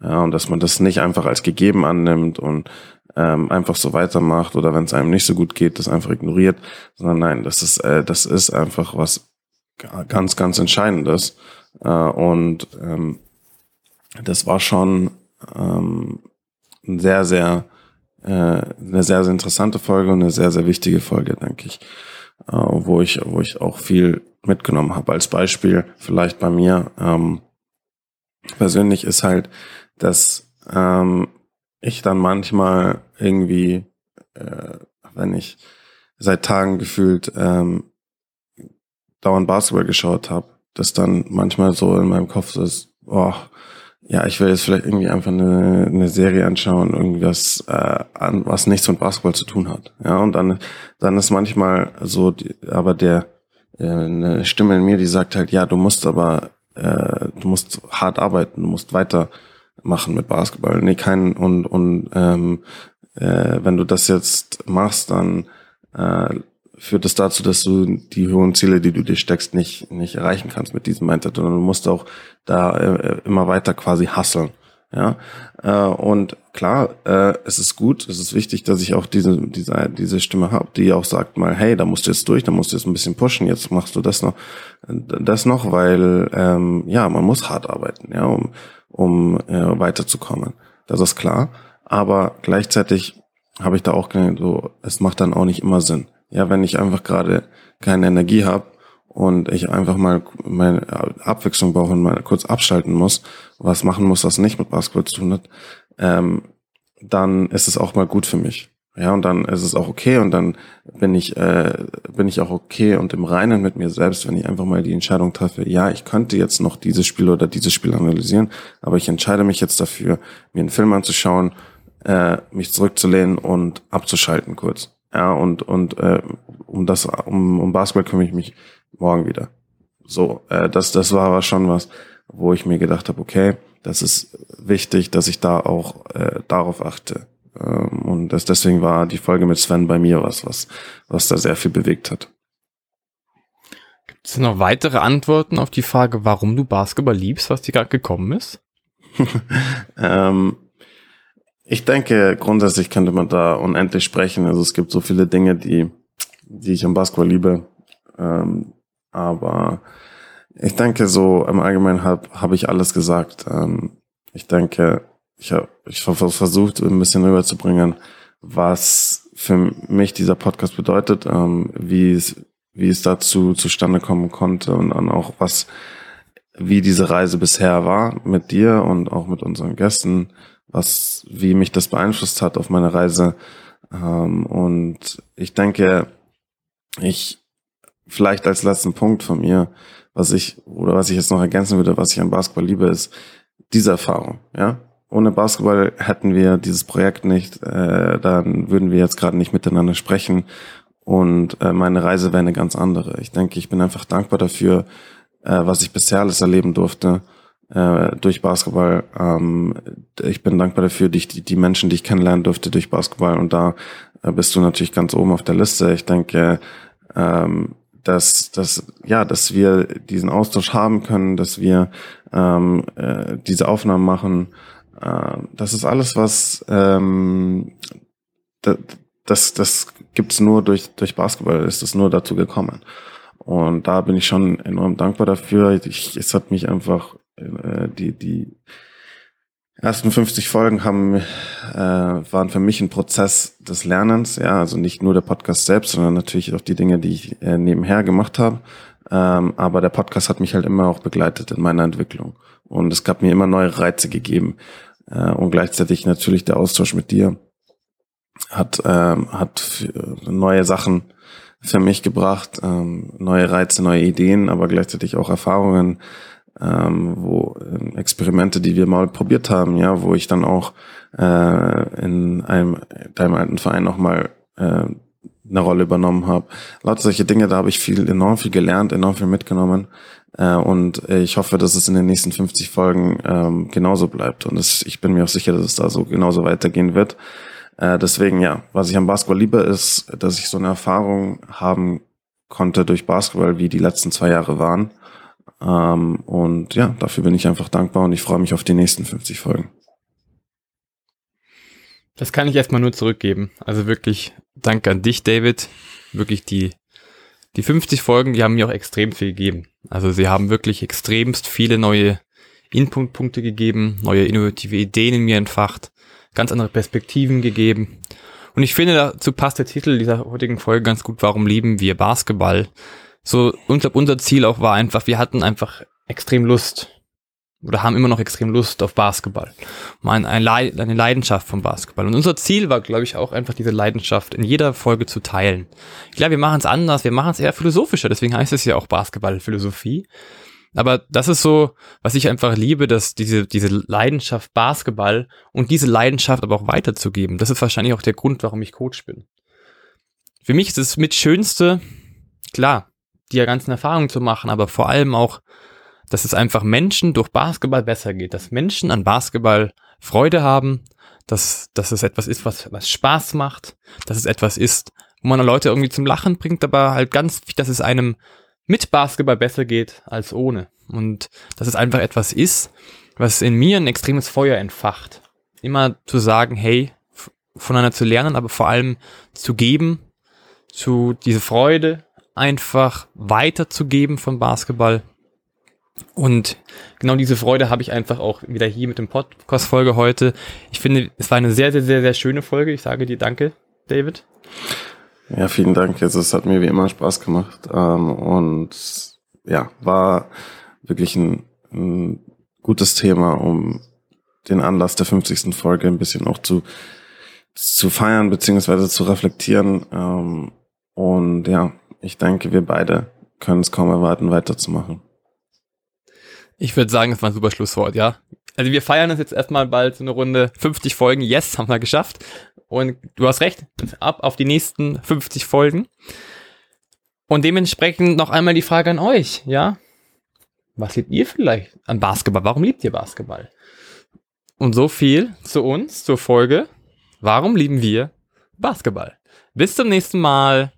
Ja, und dass man das nicht einfach als gegeben annimmt und ähm, einfach so weitermacht oder wenn es einem nicht so gut geht, das einfach ignoriert, sondern nein, das ist, äh, das ist einfach was ganz, ganz Entscheidendes. Äh, und ähm, das war schon ähm, sehr, sehr äh, eine sehr, sehr interessante Folge und eine sehr, sehr wichtige Folge, denke ich, äh, wo ich, wo ich auch viel mitgenommen habe. Als Beispiel vielleicht bei mir ähm, persönlich ist halt, dass ähm, ich dann manchmal irgendwie, äh, wenn ich seit Tagen gefühlt ähm, dauernd Basketball geschaut habe, dass dann manchmal so in meinem Kopf so ist, boah, ja, ich will jetzt vielleicht irgendwie einfach eine, eine Serie anschauen, irgendwas, äh, an, was nichts mit Basketball zu tun hat. Ja, und dann, dann ist manchmal so, die, aber der äh, eine Stimme in mir, die sagt halt, ja, du musst aber, äh, du musst hart arbeiten, du musst weitermachen mit Basketball. Nee, kein und und ähm, äh, wenn du das jetzt machst, dann äh, führt es das dazu, dass du die hohen Ziele, die du dir steckst, nicht, nicht erreichen kannst mit diesem Mindset, sondern du musst auch da äh, immer weiter quasi hasseln. Ja, äh, und klar, äh, es ist gut, es ist wichtig, dass ich auch diese, diese, diese Stimme habe, die auch sagt mal, hey, da musst du jetzt durch, da musst du jetzt ein bisschen pushen, jetzt machst du das noch, das noch, weil ähm, ja, man muss hart arbeiten, ja, um, um äh, weiterzukommen. Das ist klar. Aber gleichzeitig habe ich da auch gedacht, so, es macht dann auch nicht immer Sinn. Ja, wenn ich einfach gerade keine Energie habe und ich einfach mal meine Abwechslung brauche und mal kurz abschalten muss, was machen muss, was nicht mit Basketball zu tun hat, ähm, dann ist es auch mal gut für mich. Ja, und dann ist es auch okay und dann bin ich, äh, bin ich auch okay und im Reinen mit mir selbst, wenn ich einfach mal die Entscheidung treffe, ja, ich könnte jetzt noch dieses Spiel oder dieses Spiel analysieren, aber ich entscheide mich jetzt dafür, mir einen Film anzuschauen, äh, mich zurückzulehnen und abzuschalten kurz. Ja, und, und äh, um das, um, um Basketball kümmere ich mich morgen wieder. So, äh, das, das war aber schon was, wo ich mir gedacht habe, okay, das ist wichtig, dass ich da auch äh, darauf achte. Ähm, und das, deswegen war die Folge mit Sven bei mir was, was, was da sehr viel bewegt hat. Gibt es noch weitere Antworten auf die Frage, warum du Basketball liebst, was dir gerade gekommen ist? (laughs) ähm, ich denke, grundsätzlich könnte man da unendlich sprechen. Also es gibt so viele Dinge, die, die ich am Basketball liebe. Ähm, aber ich denke, so im Allgemeinen habe hab ich alles gesagt. Ähm, ich denke, ich habe ich hab versucht, ein bisschen rüberzubringen, was für mich dieser Podcast bedeutet, ähm, wie es, wie es dazu zustande kommen konnte und dann auch was, wie diese Reise bisher war mit dir und auch mit unseren Gästen, was, wie mich das beeinflusst hat auf meine Reise. Ähm, und ich denke, ich vielleicht als letzten Punkt von mir, was ich, oder was ich jetzt noch ergänzen würde, was ich am Basketball liebe, ist diese Erfahrung, ja. Ohne Basketball hätten wir dieses Projekt nicht, äh, dann würden wir jetzt gerade nicht miteinander sprechen und äh, meine Reise wäre eine ganz andere. Ich denke, ich bin einfach dankbar dafür, äh, was ich bisher alles erleben durfte äh, durch Basketball. Ähm, ich bin dankbar dafür, die, die Menschen, die ich kennenlernen durfte durch Basketball und da äh, bist du natürlich ganz oben auf der Liste. Ich denke, ähm, dass, dass, ja, dass wir diesen Austausch haben können, dass wir ähm, äh, diese Aufnahmen machen. Äh, das ist alles, was ähm, das, das, das gibt's nur durch, durch Basketball, ist es nur dazu gekommen. Und da bin ich schon enorm dankbar dafür. Ich, es hat mich einfach die, die ersten 50 Folgen haben, äh, waren für mich ein Prozess des Lernens, ja, also nicht nur der Podcast selbst, sondern natürlich auch die Dinge, die ich äh, nebenher gemacht habe. Ähm, aber der Podcast hat mich halt immer auch begleitet in meiner Entwicklung. Und es gab mir immer neue Reize gegeben. Äh, und gleichzeitig natürlich der Austausch mit dir hat, ähm, hat neue Sachen für mich gebracht, ähm, neue Reize, neue Ideen, aber gleichzeitig auch Erfahrungen, ähm, wo äh, Experimente, die wir mal probiert haben, ja, wo ich dann auch äh, in einem deinem alten Verein nochmal äh, eine Rolle übernommen habe. Lauter solche Dinge, da habe ich viel, enorm viel gelernt, enorm viel mitgenommen. Äh, und ich hoffe, dass es in den nächsten 50 Folgen ähm, genauso bleibt. Und es, ich bin mir auch sicher, dass es da so genauso weitergehen wird. Äh, deswegen, ja, was ich am Basketball liebe, ist, dass ich so eine Erfahrung haben konnte durch Basketball, wie die letzten zwei Jahre waren. Ähm, und ja, dafür bin ich einfach dankbar und ich freue mich auf die nächsten 50 Folgen. Das kann ich erstmal nur zurückgeben. Also wirklich danke an dich, David. Wirklich die, die 50 Folgen, die haben mir auch extrem viel gegeben. Also sie haben wirklich extremst viele neue Inputpunkte gegeben, neue innovative Ideen in mir entfacht, ganz andere Perspektiven gegeben. Und ich finde, dazu passt der Titel dieser heutigen Folge ganz gut, warum lieben wir Basketball? So, ich glaube, unser Ziel auch war einfach, wir hatten einfach extrem Lust oder haben immer noch extrem Lust auf Basketball. Mal eine, Leidenschaft vom Basketball. Und unser Ziel war, glaube ich, auch einfach diese Leidenschaft in jeder Folge zu teilen. Glaube, wir machen es anders, wir machen es eher philosophischer, deswegen heißt es ja auch Basketballphilosophie. Aber das ist so, was ich einfach liebe, dass diese, diese Leidenschaft Basketball und diese Leidenschaft aber auch weiterzugeben. Das ist wahrscheinlich auch der Grund, warum ich Coach bin. Für mich ist es mit Schönste, klar, die ganzen Erfahrungen zu machen, aber vor allem auch, dass es einfach Menschen durch Basketball besser geht, dass Menschen an Basketball Freude haben, dass, dass es etwas ist, was, was Spaß macht, dass es etwas ist, wo man Leute irgendwie zum Lachen bringt, aber halt ganz, dass es einem mit Basketball besser geht als ohne. Und dass es einfach etwas ist, was in mir ein extremes Feuer entfacht. Immer zu sagen, hey, voneinander zu lernen, aber vor allem zu geben, zu diese Freude, einfach weiterzugeben von Basketball. Und genau diese Freude habe ich einfach auch wieder hier mit dem Podcast-Folge heute. Ich finde, es war eine sehr, sehr, sehr, sehr schöne Folge. Ich sage dir danke, David. Ja, vielen Dank. Also, es hat mir wie immer Spaß gemacht. Ähm, und ja, war wirklich ein, ein gutes Thema, um den Anlass der 50. Folge ein bisschen auch zu, zu feiern, beziehungsweise zu reflektieren. Ähm, und ja, ich denke, wir beide können es kaum erwarten, weiterzumachen. Ich würde sagen, das war ein super Schlusswort, ja. Also wir feiern das jetzt erstmal bald so eine Runde 50 Folgen. Yes, haben wir geschafft. Und du hast recht, ab auf die nächsten 50 Folgen. Und dementsprechend noch einmal die Frage an euch, ja? Was liebt ihr vielleicht an Basketball? Warum liebt ihr Basketball? Und so viel zu uns, zur Folge. Warum lieben wir Basketball? Bis zum nächsten Mal.